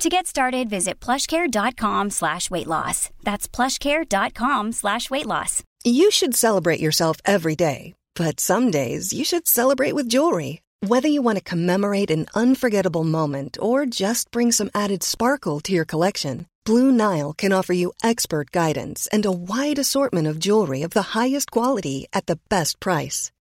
To get started, visit plushcare.com slash weight loss. That's plushcare.com slash weight loss. You should celebrate yourself every day, but some days you should celebrate with jewelry. Whether you want to commemorate an unforgettable moment or just bring some added sparkle to your collection, Blue Nile can offer you expert guidance and a wide assortment of jewelry of the highest quality at the best price.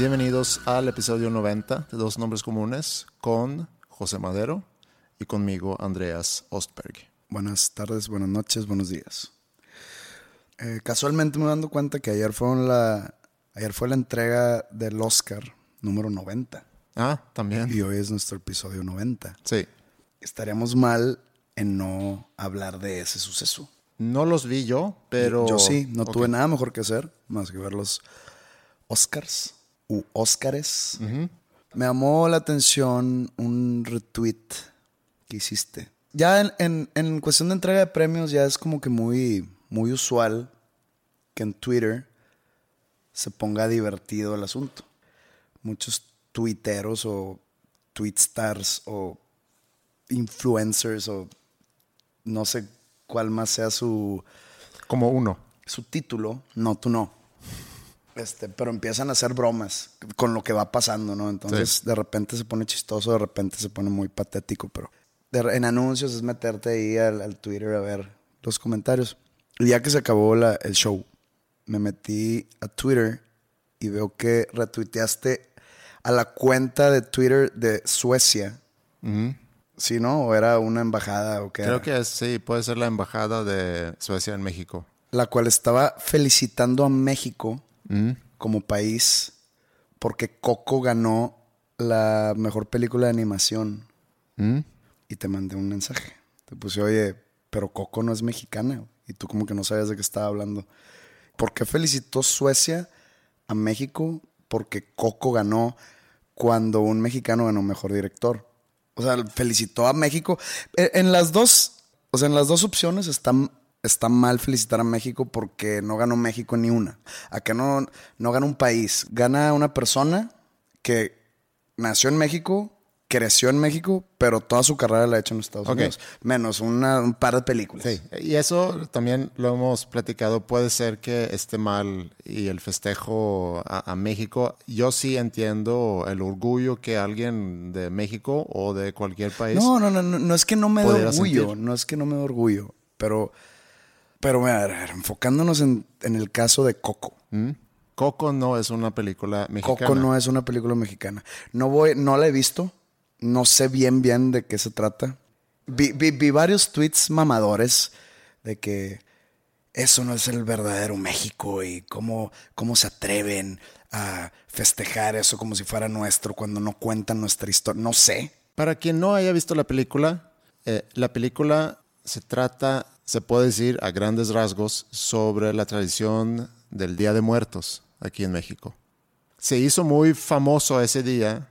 Bienvenidos al episodio 90 de Dos Nombres Comunes con José Madero y conmigo Andreas Ostberg. Buenas tardes, buenas noches, buenos días. Eh, casualmente me dando cuenta que ayer fue, la, ayer fue la entrega del Oscar número 90. Ah, también. Y hoy es nuestro episodio 90. Sí. Estaríamos mal en no hablar de ese suceso. No los vi yo, pero... Yo sí, no tuve nada mejor que hacer más que ver los Oscars u Óscares. Me llamó la atención un retweet que hiciste. Ya en, en- en cuestión de entrega de premios ya es como que muy, muy usual que en Twitter se ponga divertido el asunto. Muchos tuiteros o tweetstars o influencers o no sé cuál más sea su, Como uno. su título, no, tú no. Este, pero empiezan a hacer bromas con lo que va pasando, ¿no? Entonces, Sí. de repente se pone chistoso, de repente se pone muy patético, pero de- en anuncios es meterte ahí al, al Twitter a ver los comentarios. Y ya que se acabó la- el show, me metí a Twitter y veo que retuiteaste a la cuenta de Twitter de Suecia. ¿Sí, no? ¿O era una embajada o qué Creo era? que es, sí, puede ser la embajada de Suecia en México. la cual estaba felicitando a México como país porque Coco ganó la mejor película de animación. Y te mandé un mensaje. Te puse, oye, pero Coco no es mexicana. Y tú como que no sabías de qué estaba hablando. ¿Por qué felicitó Suecia a México? Porque Coco ganó cuando un mexicano ganó mejor director. O sea, felicitó a México. Eh, En las dos, o sea, en las dos opciones está, está mal felicitar a México porque no ganó México ni una. Acá no, no gana un país. Gana una persona que nació en México, creció en México, pero toda su carrera la ha hecho en Estados Ok. Unidos. Menos una- un par de películas. Sí, y eso también lo hemos platicado. Puede ser que esté mal y el festejo a, a México. Yo sí entiendo el orgullo que alguien de México o de cualquier país. No, no, no, no, no es que no me dé orgullo, sentir. no es que no me dé orgullo, pero, pero a ver, enfocándonos en, en el caso de Coco. ¿Mm? Coco no es una película mexicana. Coco no es una película mexicana. No voy, no la he visto, no sé bien bien de qué se trata. Vi, vi- vi varios tweets mamadores de que eso no es el verdadero México y cómo, cómo se atreven a festejar eso como si fuera nuestro cuando no cuentan nuestra historia. No sé. Para quien no haya visto la película, eh, la película se trata, se puede decir a grandes rasgos, sobre la tradición del Día de Muertos aquí en México. Se hizo muy famoso ese día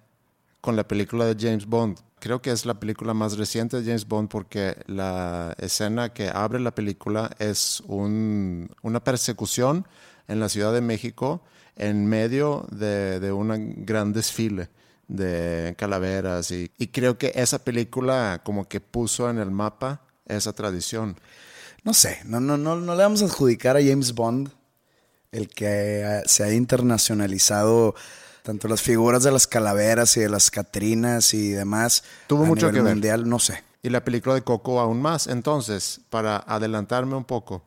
con la película de James Bond. Creo que es la película más reciente de James Bond porque la escena que abre la película es un- una persecución en la Ciudad de México en medio de, un gran desfile de calaveras y creo que esa película como que puso en el mapa esa tradición. No sé, no, no, no, no le vamos a adjudicar a James Bond el que eh, se ha internacionalizado tanto las figuras de las calaveras y de las Catrinas y demás. Tuvo a mucho nivel que ver. mundial, no sé. Y la película de Coco aún más. Entonces, para adelantarme un poco,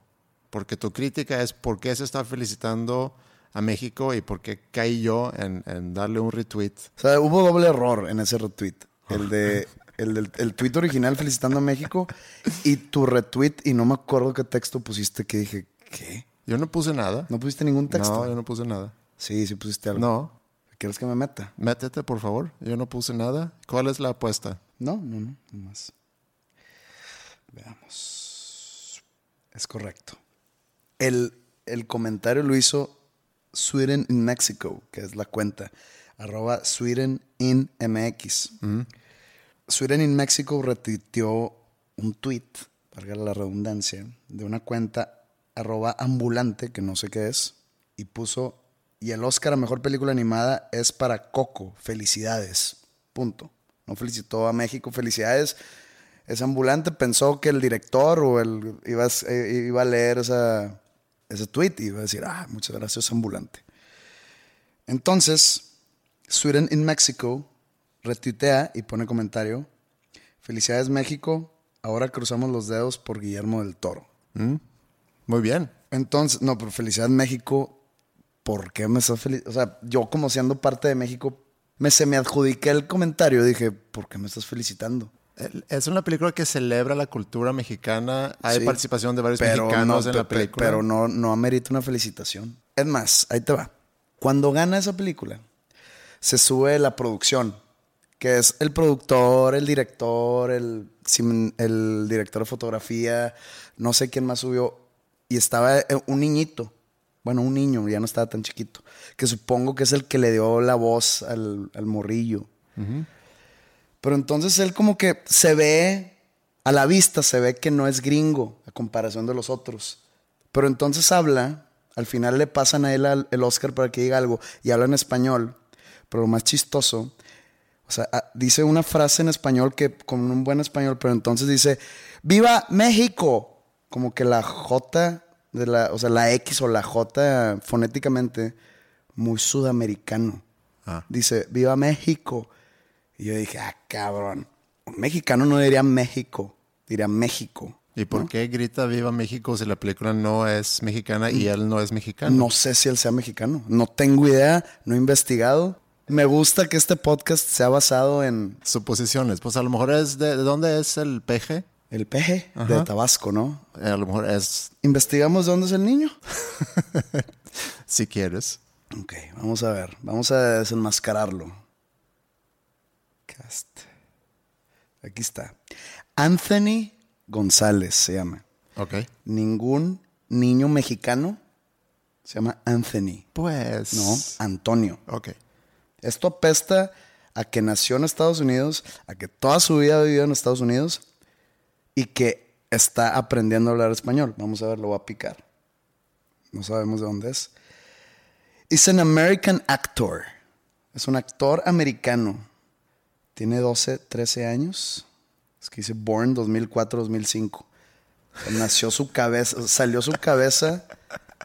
porque tu crítica es por qué se está felicitando a México y por qué caí yo en, en darle un retweet. O sea, hubo doble error en ese retweet. El de el, del, el tweet original felicitando a México y tu retweet y no me acuerdo qué texto pusiste que dije, ¿qué? Yo no puse nada. ¿No pusiste ningún texto? No, yo no puse nada. Sí, sí pusiste algo. No. ¿Quieres que me meta? Métete, por favor. Yo no puse nada. ¿Cuál es la apuesta? No, no, no, no más. Veamos. Es correcto. El, el comentario lo hizo Sweden in Mexico, que es la cuenta, arroba Sweden in MX. Sweden in Mexico retuiteó un tweet, valga la redundancia, de una cuenta arroba ambulante, que no sé qué es, y puso, y el Oscar a Mejor Película Animada es para Coco, felicidades, punto. No felicitó a México, felicidades. Es ambulante, pensó que el director o el iba, a- eh, leer esa, ese tweet y iba a decir, ah, muchas gracias, ambulante. Entonces, Sweden in Mexico retuitea y pone comentario, felicidades México, ahora cruzamos los dedos por Guillermo del Toro. Muy bien. Entonces, no, pero felicidad México, ¿por qué me estás feliz? O sea, yo como siendo parte de México, me se me adjudiqué el comentario, dije, ¿por qué me estás felicitando? El- Es una película que celebra la cultura mexicana. Hay Sí. participación de varios mexicanos no, en la pe- pe- película. Pero no, no amerita una felicitación. Es más, ahí te va. Cuando gana esa película, se sube la producción, que es el productor, el director, el, el director de fotografía, no sé quién más subió, y estaba eh, un niñito, bueno, un niño, ya no estaba tan chiquito, que supongo que es el que le dio la voz al, al morrillo. Pero entonces él como que se ve, a la vista se ve que no es gringo a comparación de los otros. Pero entonces habla, al final le pasan a él el Oscar para que diga algo y habla en español. Pero lo más chistoso, o sea, ah, dice una frase en español que con un buen español, pero entonces dice, ¡Viva México! Como que la J, de la, o sea, la X o la J fonéticamente, muy sudamericano. Ah. Dice, ¡Viva México! Y yo dije, ah, cabrón. Un mexicano no diría México, diría México. ¿Y por qué grita Viva México si la película no es mexicana y él no es mexicano? No sé si él sea mexicano. No tengo idea, no he investigado. Me gusta que este podcast sea basado en Suposiciones. Pues a lo mejor es de, ¿de dónde es el peje? el peje de Tabasco, ¿no? Eh, A lo mejor es ¿Investigamos de dónde es el niño? si quieres. Ok, vamos a ver. Vamos a desenmascararlo. Cast. Aquí está. Anthony González se llama. Ok. Ningún niño mexicano se llama Anthony. Pues. No, Antonio. Ok. Esto apesta a que nació en Estados Unidos, a que toda su vida ha vivido en Estados Unidos y que está aprendiendo a hablar español. Vamos a ver, lo voy a picar. No sabemos de dónde es. Es an American actor. Es un actor americano. Tiene 12, 13 años. Es que dice born 2004-2005. Nació su cabeza, salió su cabeza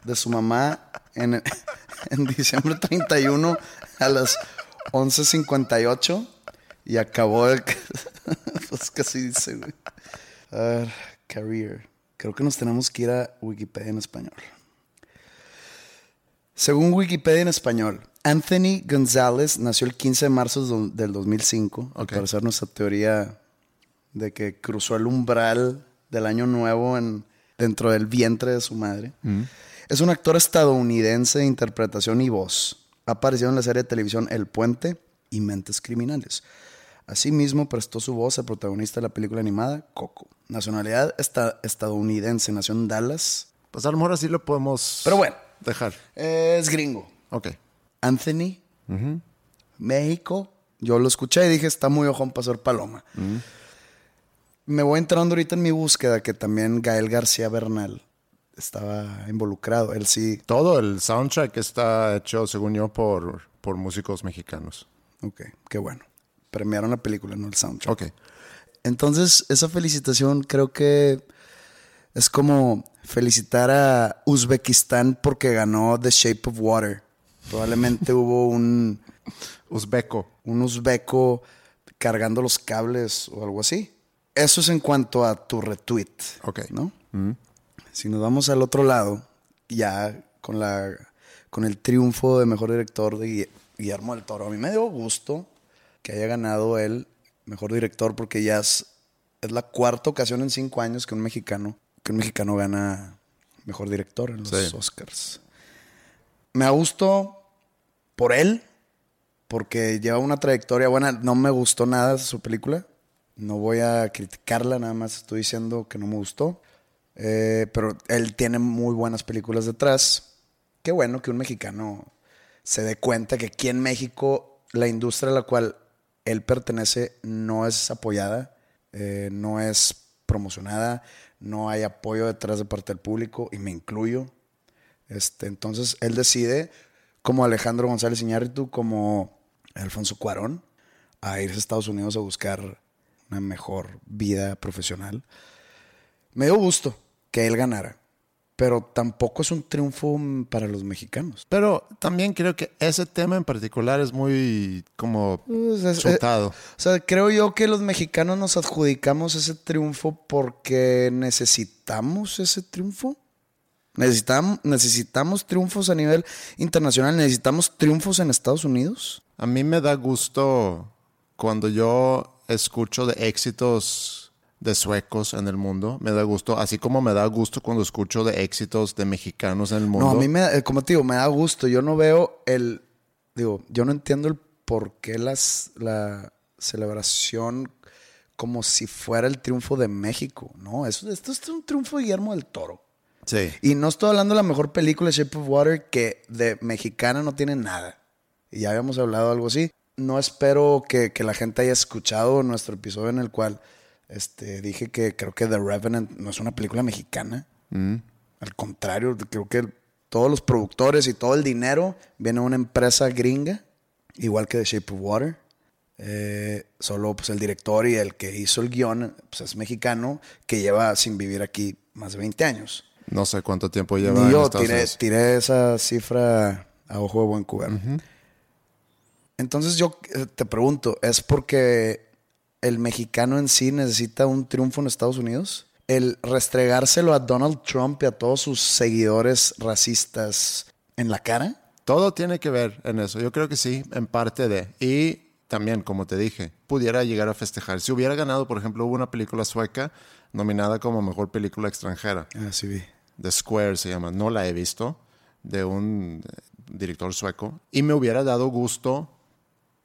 de su mamá en, en diciembre 31 a las 11.58 y acabó de... pues así dice, güey. A ver, career. Creo que nos tenemos que ir a Wikipedia en español. Según Wikipedia en español, Anthony González nació el 15 de marzo del 2005. Al Ok. parecer nuestra teoría de que cruzó el umbral del año nuevo en, dentro del vientre de su madre. Es un actor estadounidense de interpretación y voz. Ha aparecido en la serie de televisión El Puente y Mentes Criminales. Asimismo, prestó su voz al protagonista de la película animada Coco. Nacionalidad esta- estadounidense, nació en Dallas. Pues a lo mejor así lo podemos Pero bueno, dejar. es gringo. Ok. Anthony, México. Yo lo escuché y dije, está muy ojón para ser paloma. Me voy entrando ahorita en mi búsqueda que también Gael García Bernal estaba involucrado. Él sí. Todo el soundtrack está hecho, según yo, por, por músicos mexicanos. Ok, qué bueno. Premiaron la película, no el soundtrack. Ok. Entonces, esa felicitación creo que es como felicitar a Uzbekistán porque ganó The Shape of Water. Probablemente hubo un, Uzbeco. un uzbeco cargando los cables o algo así. eso es en cuanto a tu retweet. Ok. ¿No? Si nos vamos al otro lado, ya con la con el triunfo de mejor director de Guillermo del Toro. A mí me dio gusto que haya ganado él mejor director porque ya es, es la cuarta ocasión en cinco años que un mexicano que un mexicano gana mejor director en los Sí. Oscars. Me da gusto por él porque lleva una trayectoria buena. No me gustó nada su película. No voy a criticarla, nada más estoy diciendo que no me gustó. Eh, pero él tiene muy buenas películas detrás. Qué bueno que un mexicano se dé cuenta que aquí en México la industria a la cual él pertenece no es apoyada, eh, no es promocionada, no hay apoyo detrás de parte del público y me incluyo. Este, entonces él decide, como Alejandro González Iñárritu, como Alfonso Cuarón, a irse a Estados Unidos a buscar una mejor vida profesional. Me dio gusto que él ganara, pero tampoco es un triunfo para los mexicanos. Pero también creo que ese tema en particular es muy como Pues, es- chutado. O sea, creo yo que los mexicanos nos adjudicamos ese triunfo porque necesitamos ese triunfo. Necesitamos, necesitamos triunfos a nivel internacional, necesitamos triunfos en Estados Unidos. A mí me da gusto cuando yo escucho de éxitos de suecos en el mundo. Me da gusto, así como me da gusto cuando escucho de éxitos de mexicanos en el mundo. No, a mí me, da- como te digo, me da gusto. Yo no veo el, digo, yo no entiendo el por qué las, la celebración como si fuera el triunfo de México. No, eso, esto es un triunfo de Guillermo del Toro. Sí. Y no estoy hablando de la mejor película, Shape of Water, que de mexicana no tiene nada. Y ya habíamos hablado algo así. No espero que, que la gente haya escuchado nuestro episodio en el cual este, dije que creo que The Revenant no es una película mexicana. Al contrario, creo que todos los productores y todo el dinero viene de una empresa gringa, igual que The Shape of Water. Eh, solo pues el director y el que hizo el guion pues, es mexicano, que lleva sin vivir aquí más de 20 años. No sé cuánto tiempo lleva en yo Estados tiré, esa cifra a ojo de buen cubero. Entonces yo eh, te pregunto, ¿es porque el mexicano en sí necesita un triunfo en Estados Unidos? El restregárselo a Donald Trump y a todos sus seguidores racistas en la cara. Todo tiene que ver en eso. Yo creo que sí, en parte de. Y también, como te dije, pudiera llegar a festejar. Si hubiera ganado, por ejemplo, hubo una película sueca nominada como mejor película extranjera. Ah, sí vi. The Square se llama. No la he visto. De un eh, director sueco. Y me hubiera dado gusto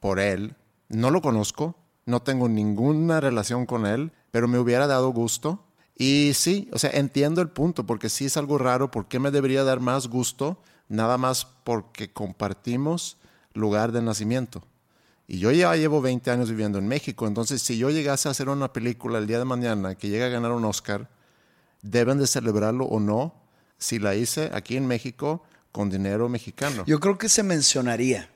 por él. No lo conozco. No tengo ninguna relación con él. Pero me hubiera dado gusto. Y sí, o sea, entiendo el punto. Porque sí es algo raro. ¿Por qué me debería dar más gusto? Nada más porque compartimos lugar de nacimiento. Y yo ya llevo 20 años viviendo en México. Entonces, si yo llegase a hacer una película el día de mañana que llegue a ganar un Oscar, deben de celebrarlo o no si la hice aquí en México con dinero mexicano. Yo creo que se mencionaría,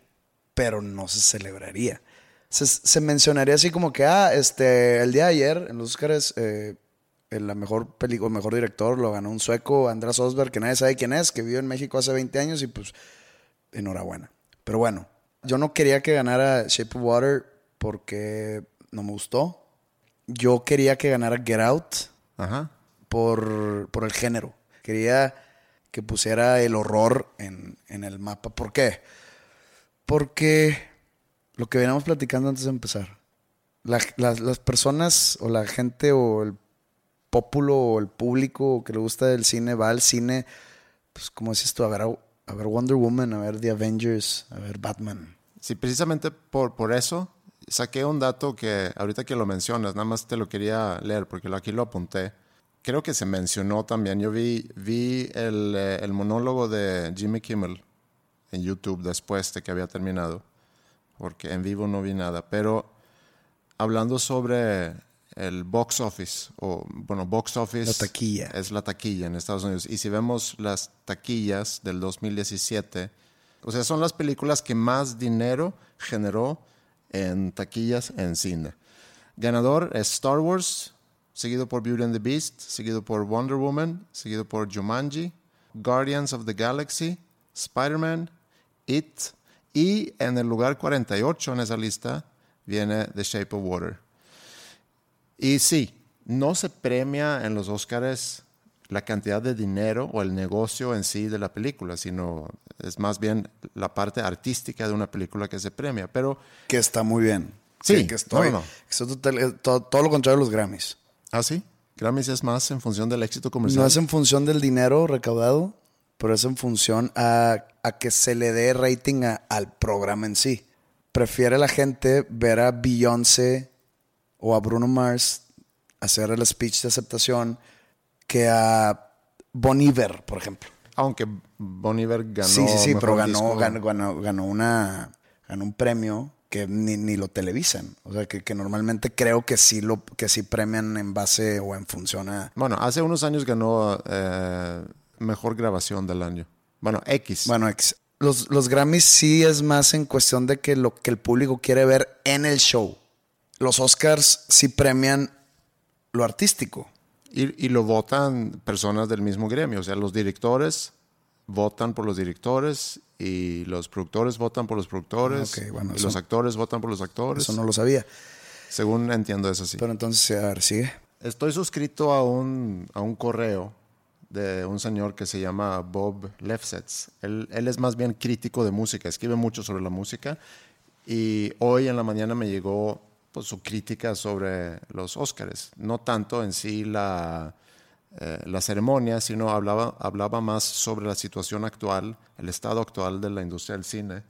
pero no se celebraría. Se, se mencionaría así como que, ah, este, el día de ayer en los Oscars, eh, en la mejor película, mejor director lo ganó un sueco, András Osberg, que nadie sabe quién es, que vivió en México hace 20 años y pues, enhorabuena. Pero bueno, yo no quería que ganara Shape of Water porque no me gustó. Yo quería que ganara Get Out Ajá. por, por el género. Quería que pusiera el horror en, en el mapa. ¿Por qué? Porque lo que veníamos platicando antes de empezar. La- las, las personas o la gente o el pópulo o el público que le gusta el cine va al cine, pues como dices tú, a ver, a, ver Wonder Woman, a ver The Avengers, a ver Batman. Sí, precisamente por, por eso saqué un dato que ahorita que lo mencionas, nada más te lo quería leer porque aquí lo apunté. Creo que se mencionó también. Yo vi, vi el, eh, el monólogo de Jimmy Kimmel en YouTube después de que había terminado, porque en vivo no vi nada. Pero hablando sobre el box office, o bueno, box office La taquilla. es la taquilla en Estados Unidos. Y si vemos las taquillas del 2017, o sea, son las películas que más dinero generó en taquillas en cine. Ganador es Star Wars, seguido por Beauty and the Beast, seguido por Wonder Woman, seguido por Jumanji, Guardians of the Galaxy, Spider-Man, It, y en el lugar 48 en esa lista viene The Shape of Water. Y sí, no se premia en los Oscars la cantidad de dinero o el negocio en sí de la película, sino es más bien la parte artística de una película que se premia. Pero que está muy bien. Sí, que estoy, no, no. estoy total- eh, todo, todo lo contrario de los Grammys. ¿Ah, sí? Grammys es más en función del éxito comercial. No es en función del dinero recaudado, pero es en función a, a que se le dé rating a- al programa en sí. Prefiere la gente ver a Beyoncé o a Bruno Mars hacer el speech de aceptación que a Bon Iver, por ejemplo. Aunque Bon Iver ganó. sí, sí, sí, pero ganó, ganó, ganó una, ganó un premio que ni, ni lo televisan. O sea, que, que normalmente creo que sí, lo, que sí premian en base o en función a... Bueno, hace unos años ganó eh, mejor grabación del año. Bueno, X. Bueno, ex- los, los Grammys sí es más en cuestión de que lo que el público quiere ver en el show. Los Oscars sí premian lo artístico. Y, y lo votan personas del mismo gremio. O sea, los directores votan por los directores y los productores votan por los productores Ah, ok, bueno, y eso- los actores votan por los actores. Eso no lo sabía. Según entiendo es así. Pero entonces, a ver, sigue. Estoy suscrito a un, a un correo de un señor que se llama Bob Lefsetz. Él, él es más bien crítico de música, escribe mucho sobre la música y hoy en la mañana me llegó pues, su crítica sobre los Óscares. No tanto en sí la, eh, la ceremonia, sino hablaba, hablaba más sobre la situación actual, el estado actual de la industria del cine.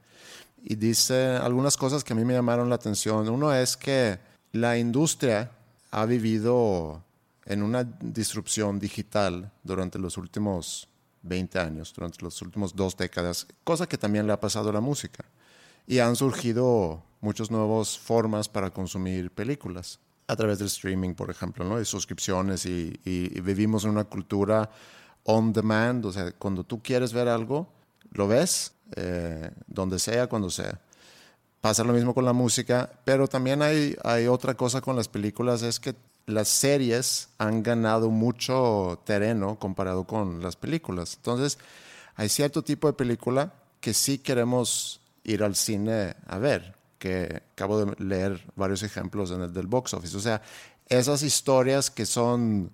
Y dice algunas cosas que a mí me llamaron la atención. Uno es que la industria ha vivido en una disrupción digital durante los últimos 20 años, durante los últimos dos décadas, cosa que también le ha pasado a la música. Y han surgido muchas nuevas formas para consumir películas a través del streaming, por ejemplo, ¿no? Y suscripciones y, y- y vivimos en una cultura on demand, o sea, cuando tú quieres ver algo, lo ves, eh, donde sea, cuando sea. Pasa lo mismo con la música, pero también hay, hay otra cosa con las películas, es que las series han ganado mucho terreno comparado con las películas. Entonces, hay cierto tipo de película que sí queremos ir al cine a ver, que acabo de leer varios ejemplos en el del box office. O sea, esas historias que son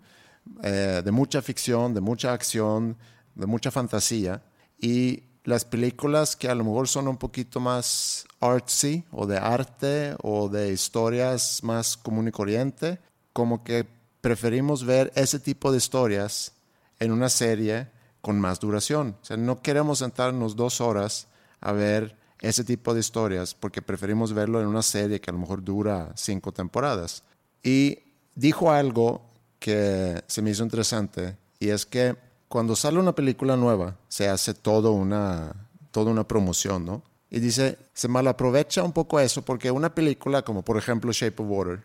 eh, de mucha ficción, de mucha acción, de mucha fantasía, y las películas que a lo mejor son un poquito más artsy o de arte o de historias más común y corriente, como que preferimos ver ese tipo de historias en una serie con más duración. O sea, no queremos sentarnos dos horas a ver ese tipo de historias porque preferimos verlo en una serie que a lo mejor dura cinco temporadas. Y dijo algo que se me hizo interesante y es que cuando sale una película nueva se hace todo una, toda una promoción, ¿no? Y dice, se malaprovecha un poco eso porque una película como por ejemplo Shape of Water,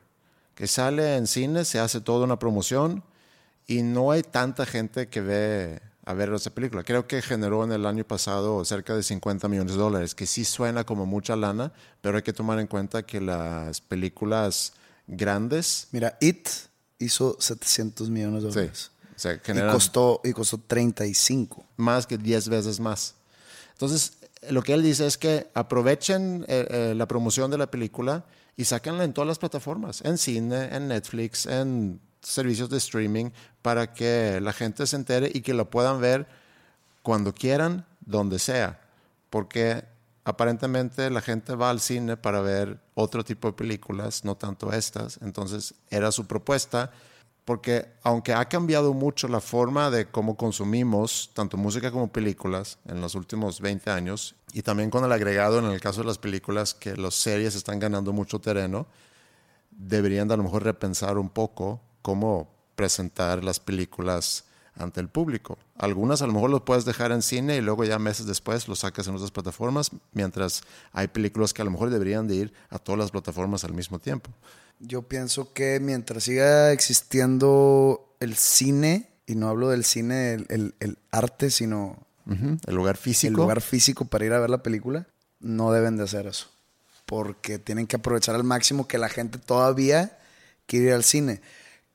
que sale en cine, se hace toda una promoción y no hay tanta gente que ve a ver esa película. Creo que generó en el año pasado cerca de 50 millones de dólares, que sí suena como mucha lana, pero hay que tomar en cuenta que las películas grandes Mira, It hizo 700 millones de sí, dólares. o sea, Y costó, y costó 35. más que 10 veces más. Entonces, lo que él dice es que aprovechen eh, eh, la promoción de la película y sáquenla en todas las plataformas, en cine, en Netflix, en servicios de streaming, para que la gente se entere y que la puedan ver cuando quieran, donde sea. Porque aparentemente la gente va al cine para ver otro tipo de películas, no tanto estas. Entonces, era su propuesta porque aunque ha cambiado mucho la forma de cómo consumimos tanto música como películas en los últimos 20 años, y también con el agregado en el caso de las películas que las series están ganando mucho terreno, deberían de a lo mejor repensar un poco cómo presentar las películas ante el público. Algunas a lo mejor los puedes dejar en cine y luego ya meses después los sacas en otras plataformas, mientras hay películas que a lo mejor deberían de ir a todas las plataformas al mismo tiempo. Yo pienso que mientras siga existiendo el cine, y no hablo del cine, el, el- el arte, sino El lugar físico. el lugar físico para ir a ver la película, no deben de hacer eso. Porque tienen que aprovechar al máximo que la gente todavía quiere ir al cine.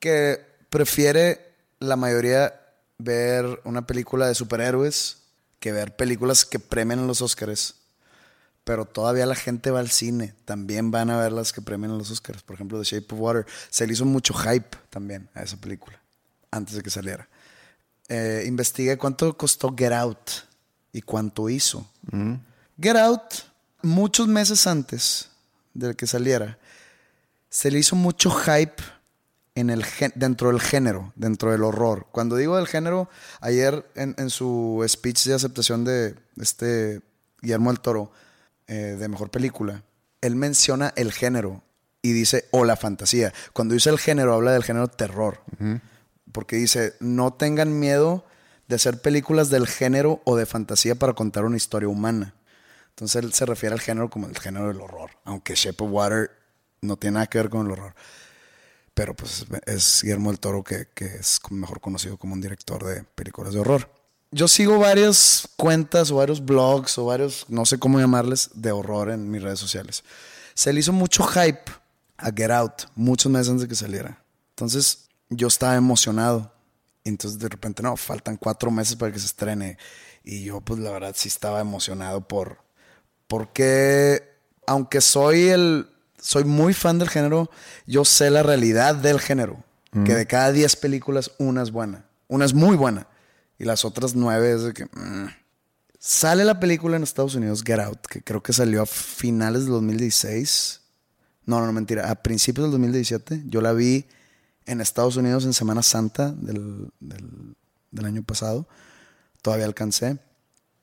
Que prefiere la mayoría ver una película de superhéroes que ver películas que premian en los Oscars. pero todavía la gente va al cine. También van a ver las que premian a los Oscars. Por ejemplo, The Shape of Water. Se le hizo mucho hype también a esa película, antes de que saliera. Eh, investigué cuánto costó Get Out y cuánto hizo. Get Out, muchos meses antes de que saliera, se le hizo mucho hype en el, dentro del género, dentro del horror. Cuando digo del género, ayer en, en su speech de aceptación de este Guillermo del Toro, eh, de mejor película, él menciona el género y dice, o la fantasía. Cuando dice el género, habla del género terror. Porque dice, no tengan miedo de hacer películas del género o de fantasía para contar una historia humana. Entonces él se refiere al género como el género del horror, aunque Shape of Water no tiene nada que ver con el horror. Pero pues es Guillermo del Toro que, que es mejor conocido como un director de películas de horror yo sigo varias cuentas o varios blogs o varios, no sé cómo llamarles, de horror en mis redes sociales. Se le hizo mucho hype a Get Out muchos meses antes de que saliera. Entonces yo estaba emocionado. Entonces de repente, no, faltan cuatro meses para que se estrene. Y yo pues la verdad sí estaba emocionado por... Porque aunque soy el... Soy muy fan del género, yo sé la realidad del género. Que de cada diez películas, una es buena. Una es muy buena. Y las otras nueve es de que... Mm. Sale la película en Estados Unidos, Get Out, que creo que salió a finales del 2016. No, no, no, mentira. A principios del 2017. Yo la vi en Estados Unidos en Semana Santa del, del, año pasado. Todavía alcancé.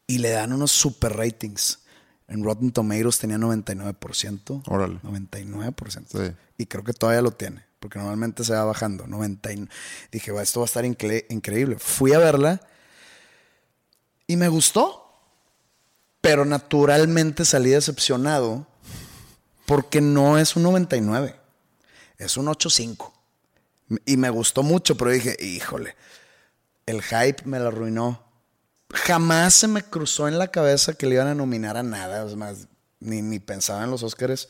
Y le dan unos super ratings. En Rotten Tomatoes tenía 99%. Órale. 99%. Sí. Y creo que todavía lo tiene porque normalmente se va bajando. 90 dije, esto va a estar increíble. Fui a verla y me gustó, pero naturalmente salí decepcionado porque no es un 99, es un 85. Y me gustó mucho, pero dije, híjole, el hype me lo arruinó. Jamás se me cruzó en la cabeza que le iban a nominar a nada, es más, ni, ni pensaba en los Oscars.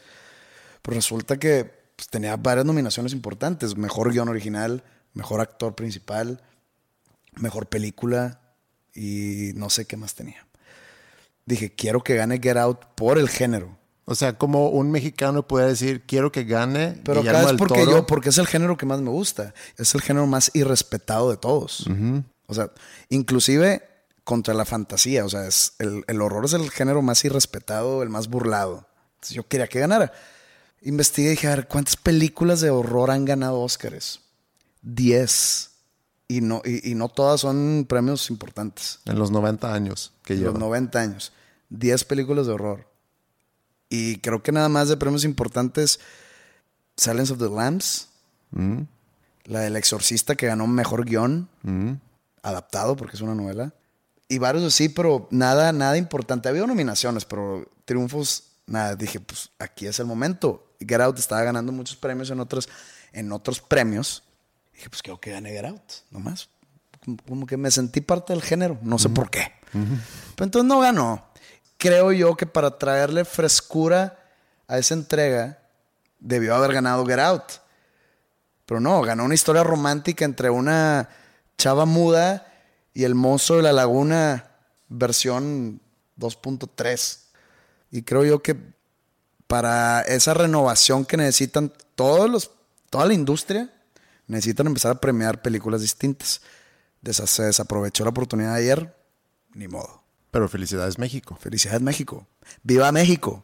Pero resulta que pues, tenía varias nominaciones importantes. Mejor guion original, mejor actor principal, mejor película y no sé qué más tenía. Dije, quiero que gane Get Out por el género. O sea, como un mexicano puede decir, quiero que gane. Pero acá es porque yo, porque es el género que más me gusta. Es el género más irrespetado de todos. O sea, inclusive contra la fantasía. O sea, es el, el, horror es el género más irrespetado, el más burlado. Entonces yo quería que ganara. Investigué y dije, a ver, ¿cuántas películas de horror han ganado Óscares? Diez. Y no, y, no todas son premios importantes. En los 90 años que llevo. En los 90 años. Diez películas de horror. Y creo que nada más de premios importantes, Silence of the Lambs, mm. la del exorcista que ganó mejor guion, mm. adaptado porque es una novela. Y varios así, pero nada, nada importante. Había nominaciones, pero triunfos, nada. Dije, pues aquí es el momento. Get Out estaba ganando muchos premios en otros, en otros premios. Dije, pues quiero que gane Get Out, nomás. Como, que me sentí parte del género, no sé por qué. Pero entonces no ganó. Creo yo que para traerle frescura a esa entrega, debió haber ganado Get Out. Pero no, ganó una historia romántica entre una chava muda y el monstruo de la laguna versión 2.3. Y creo yo que para esa renovación que necesitan todos los, toda la industria, necesitan empezar a premiar películas distintas. Se desaprovechó la oportunidad ayer, ni modo. Pero felicidades México. Felicidades México. ¡Viva México!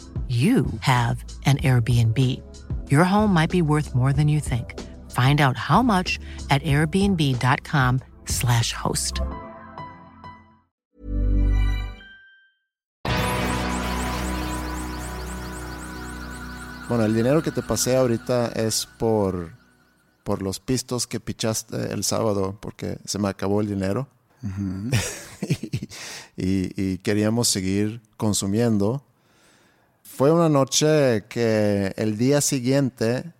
you have an Airbnb. Your home might be worth more than you think. Find out how much at airbnb.com/slash host. Bueno, el dinero que te pasé ahorita es por, por los pistos que pichaste el sábado, porque se me acabó el dinero. y, y queríamos seguir consumiendo. Fue una noche que el día siguiente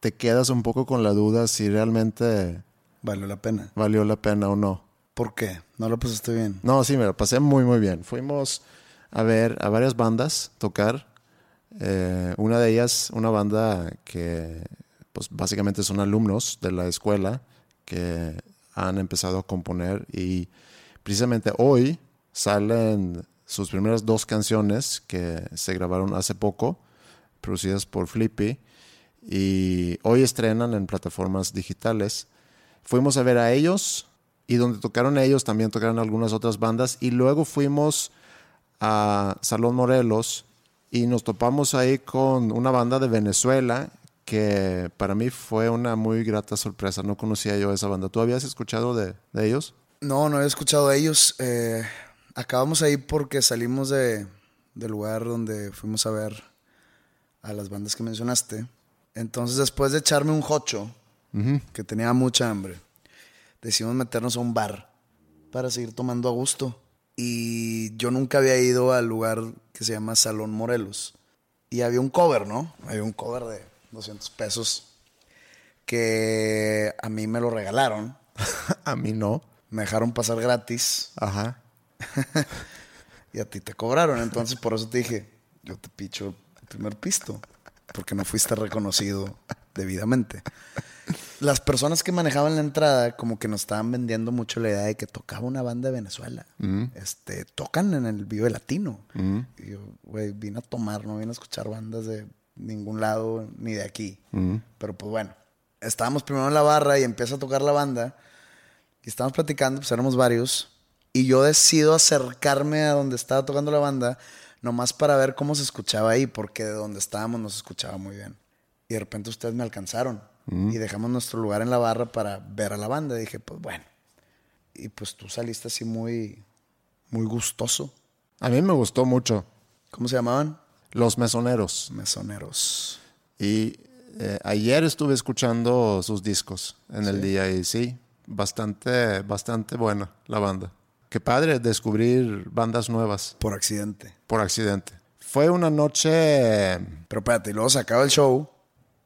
te quedas un poco con la duda si realmente Valió la pena. valió la pena o no. ¿Por qué? ¿No lo pasaste bien? No, sí, me lo pasé muy, muy bien. Fuimos a ver a varias bandas tocar. Eh, una de ellas, una banda que pues básicamente son alumnos de la escuela que han empezado a componer y precisamente hoy salen sus primeras dos canciones que se grabaron hace poco, producidas por Flippy, y hoy estrenan en plataformas digitales. Fuimos a ver a ellos y donde tocaron ellos también tocaron algunas otras bandas y luego fuimos a Salón Morelos y nos topamos ahí con una banda de Venezuela que para mí fue una muy grata sorpresa. No conocía yo esa banda. ¿Tú habías escuchado de, de ellos? No, no he escuchado a ellos. Eh, acabamos ahí porque salimos de, del lugar donde fuimos a ver a las bandas que mencionaste. Entonces, después de echarme un jocho, que tenía mucha hambre, decidimos meternos a un bar para seguir tomando a gusto. Y yo nunca había ido al lugar que se llama Salón Morelos. Y había un cover, ¿no? Había un cover de 200 pesos que a mí me lo regalaron. a mí no. Me dejaron pasar gratis. Ajá. y a ti te cobraron. Entonces, por eso te dije, yo te picho el primer pisto. Porque no fuiste reconocido debidamente. Las personas que manejaban la entrada, como que nos estaban vendiendo mucho la idea de que tocaba una banda de Venezuela. Este, tocan en el Vive Latino. Y yo, güey, vine a tomar, no vine a escuchar bandas de ningún lado, ni de aquí. Pero pues bueno, estábamos primero en la barra y empieza a tocar la banda. Y estábamos platicando, pues éramos varios. Y yo decido acercarme a donde estaba tocando la banda, nomás para ver cómo se escuchaba ahí, porque de donde estábamos no se escuchaba muy bien. Y de repente ustedes me alcanzaron. Y dejamos nuestro lugar en la barra para ver a la banda. Y dije, pues bueno. Y pues tú saliste así muy, muy gustoso. A mí me gustó mucho. ¿Cómo se llamaban? Los Mesoneros. Mesoneros. Y eh, ayer estuve escuchando sus discos en el día y sí, bastante, bastante buena la banda. Qué padre descubrir bandas nuevas Por accidente. por accidente. Fue una noche... Pero espérate, y luego se acaba el show.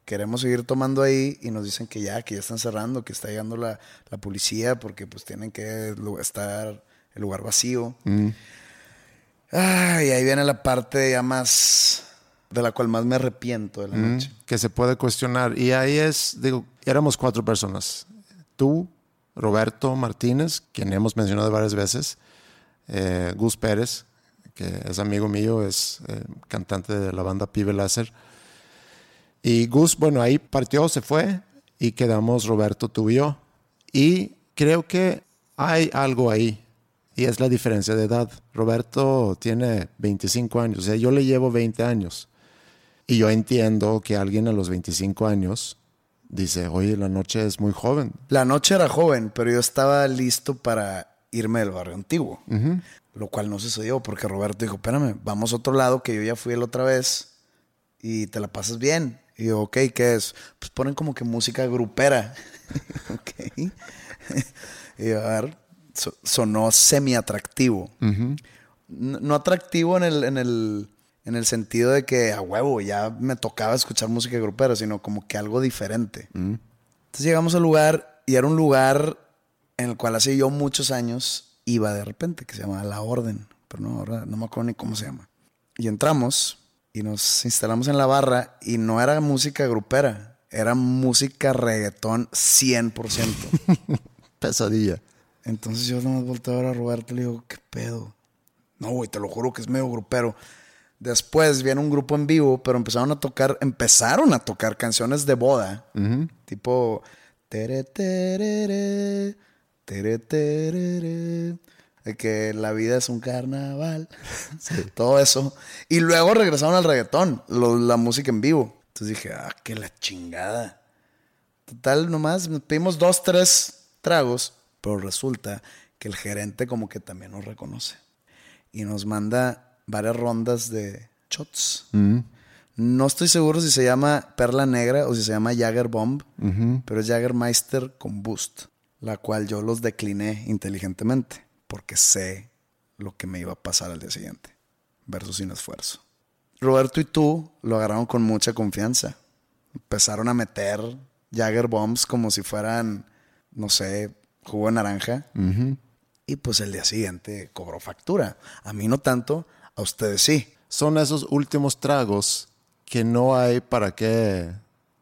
Queremos seguir tomando ahí y nos dicen que ya, que ya están cerrando, que está llegando la, la policía porque pues tienen que estar el lugar vacío. Ay, ahí viene la parte ya más de la cual más me arrepiento de la noche. que se puede cuestionar. Y ahí es, digo, éramos cuatro personas. Tú, Roberto Martínez, quien hemos mencionado varias veces, eh, Gus Pérez, que es amigo mío, es eh, cantante de la banda Pibe Láser. Y Gus, bueno, ahí partió, se fue y quedamos Roberto, tú y yo. Y creo que hay algo ahí y es la diferencia de edad. Roberto tiene 25 años, o sea, yo le llevo 20 años. Y yo entiendo que alguien a los 25 años dice, oye, la noche es muy joven. La noche era joven, pero yo estaba listo para irme del barrio antiguo. Lo cual no sucedió porque Roberto dijo, espérame, vamos a otro lado que yo ya fui la otra vez y te la pasas bien. Y yo, ok, ¿qué es? Pues ponen como que música grupera. ok. y a ver, so- sonó semi-atractivo. No, no atractivo en el, en, el, en el sentido de que a huevo ya me tocaba escuchar música grupera, sino como que algo diferente. Entonces llegamos al lugar y era un lugar en el cual hace yo muchos años iba de repente, que se llamaba La Orden, pero no, ahora no me acuerdo ni cómo se llama. Y entramos y nos instalamos en la barra y no era música grupera, era música reggaetón 100%. Pesadilla. Entonces yo nomás volteo a ver a Roberto y le digo, ¿qué pedo? No, güey, te lo juro que es medio grupero. Después viene un grupo en vivo, pero empezaron a tocar, empezaron a tocar canciones de boda. Tipo. tere, tere, terere, de que la vida es un carnaval. Todo eso. Y luego regresaron al reggaetón, lo- la música en vivo. Entonces dije, ah, que la chingada. Total, nomás pedimos dos, tres tragos, pero resulta que el gerente como que también nos reconoce. Y nos manda varias rondas de shots. No estoy seguro si se llama Perla Negra o si se llama Jagger Bomb, pero es Jaggermeister con Boost, la cual yo los decliné inteligentemente, porque sé lo que me iba a pasar al día siguiente, versus sin esfuerzo. Roberto y tú lo agarraron con mucha confianza. Empezaron a meter Jagger Bombs como si fueran, no sé, jugo de naranja. Y pues el día siguiente cobró factura. A mí no tanto, a ustedes sí. Son esos últimos tragos que no hay para qué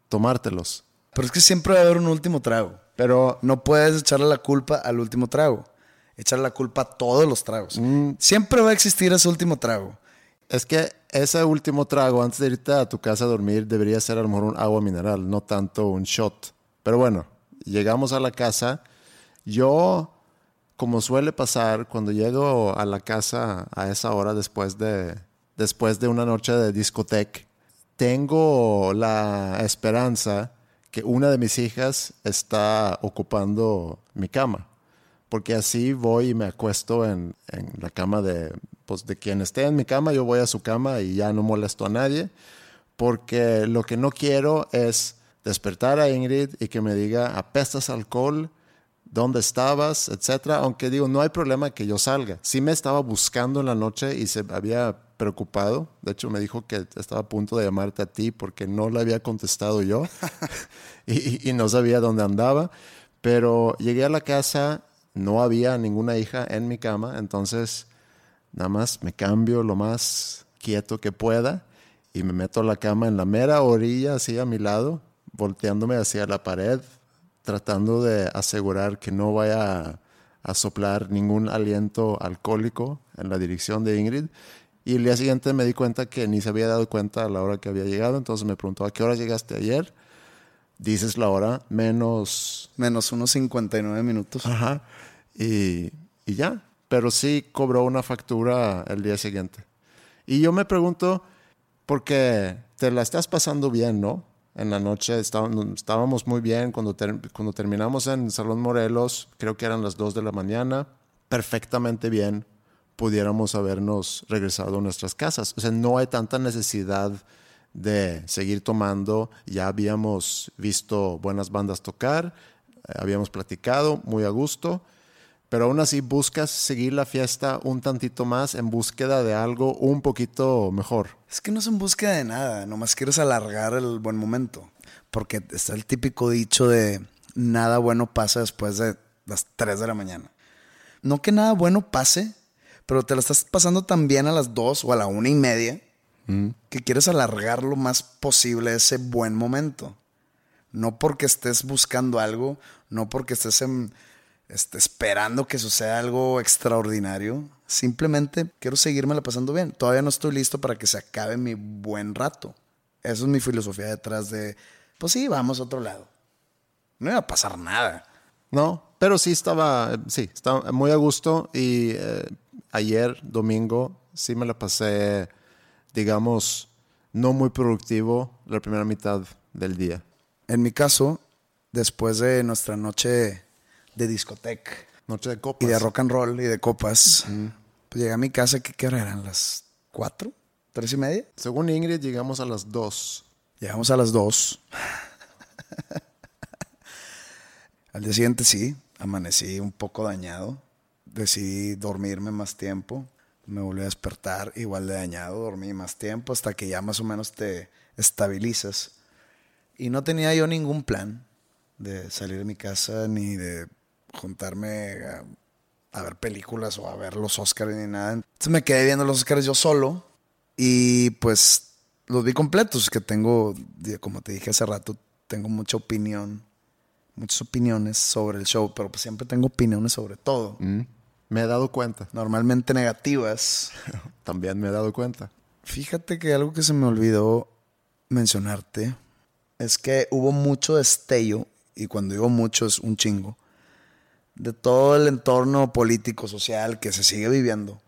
tomártelos. Pero es que siempre va a haber un último trago. Pero No puedes echarle la culpa al último trago. Echarle la culpa a todos los tragos. Siempre va a existir ese último trago. es que ese último trago antes de irte a tu casa a dormir debería ser a lo mejor un agua mineral, no tanto un shot. Pero bueno, llegamos a la casa. Yo, como suele pasar, cuando llego a la casa a esa hora después de, después de una noche de discoteca, tengo la esperanza que una de mis hijas está ocupando mi cama. Porque así voy y me acuesto en, en la cama de, pues, de quien esté en mi cama, yo voy a su cama y ya no molesto a nadie. Porque lo que no quiero es despertar a Ingrid y que me diga, apestas alcohol, dónde estabas, etcétera. Aunque digo, no hay problema que yo salga. Sí me estaba buscando en la noche y se había preocupado. De hecho, me dijo que estaba a punto de llamarte a ti porque no le había contestado yo y, no sabía dónde andaba. Pero llegué a la casa, no había ninguna hija en mi cama, entonces nada más me cambio lo más quieto que pueda y me meto a la cama en la mera orilla, así a mi lado, volteándome hacia la pared, tratando de asegurar que no vaya a, a soplar ningún aliento alcohólico en la dirección de Ingrid. Y el día siguiente me di cuenta que ni se había dado cuenta a la hora que había llegado, entonces me preguntó, ¿a qué hora llegaste ayer? Dices la hora menos Menos unos 59 minutos. Ajá. Y, y ya. Pero sí cobró una factura el día siguiente. Y yo me pregunto, porque te la estás pasando bien, ¿no? En la noche estábamos, muy bien cuando, cuando terminamos en Salón Morelos, creo que eran las 2 de la mañana, perfectamente bien pudiéramos habernos regresado a nuestras casas. O sea, no hay tanta necesidad de seguir tomando. Ya habíamos visto buenas bandas tocar, eh, habíamos platicado muy a gusto, pero aún así buscas seguir la fiesta un tantito más en búsqueda de algo un poquito mejor. Es que no es en búsqueda de nada, nomás quieres alargar el buen momento. Porque está el típico dicho de nada bueno pasa después de las 3 de la mañana. No que nada bueno pase, pero te la estás pasando tan bien a las 2 o a la una y media que quieres alargar lo más posible ese buen momento. No porque estés buscando algo, no porque estés en- este, esperando que suceda algo extraordinario. Simplemente quiero seguirme pasando bien. Todavía no estoy listo para que se acabe mi buen rato. Esa es mi filosofía detrás de, pues sí, vamos a otro lado. No iba a pasar nada. No, pero sí estaba, sí, estaba muy a gusto y eh, ayer, domingo, sí me la pasé, digamos, no muy productivo la primera mitad del día. En mi caso, después de nuestra noche de discoteca Noche de y copas. de rock and roll y de copas, pues llegué a mi casa, ¿qué, qué hora eran? ¿Las cuatro? ¿Tres y media? Según Ingrid, llegamos a las 2. Llegamos a las 2. Al día siguiente sí, amanecí un poco dañado. Decidí dormirme más tiempo. Me volví a despertar igual de dañado, dormí más tiempo hasta que ya más o menos te estabilizas. Y no tenía yo ningún plan de salir de mi casa ni de juntarme a, a ver películas o a ver los Oscars ni nada. Entonces me quedé viendo los Oscars yo solo y pues los vi completos, que tengo, como te dije hace rato, tengo mucha opinión, muchas opiniones sobre el show, pero pues siempre tengo opiniones sobre todo. Me he dado cuenta. Normalmente negativas. También me he dado cuenta. Fíjate que algo que se me olvidó mencionarte es que hubo mucho destello, y cuando digo mucho es un chingo, de todo el entorno político, social que se sigue viviendo.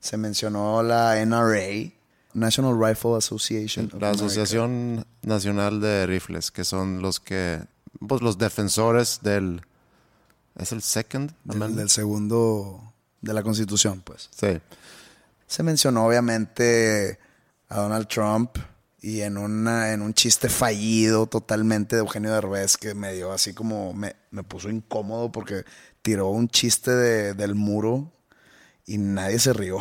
Se mencionó la NRA, National Rifle Association. La. Asociación Nacional de Rifles, que son los que, pues los defensores del, ¿es el Second del, del segundo de la Constitución, pues. Sí. Se mencionó obviamente a Donald Trump y en, una, en un chiste fallido totalmente de Eugenio Derbez que me dio así como, me, me puso incómodo porque tiró un chiste de- del muro y nadie se rió.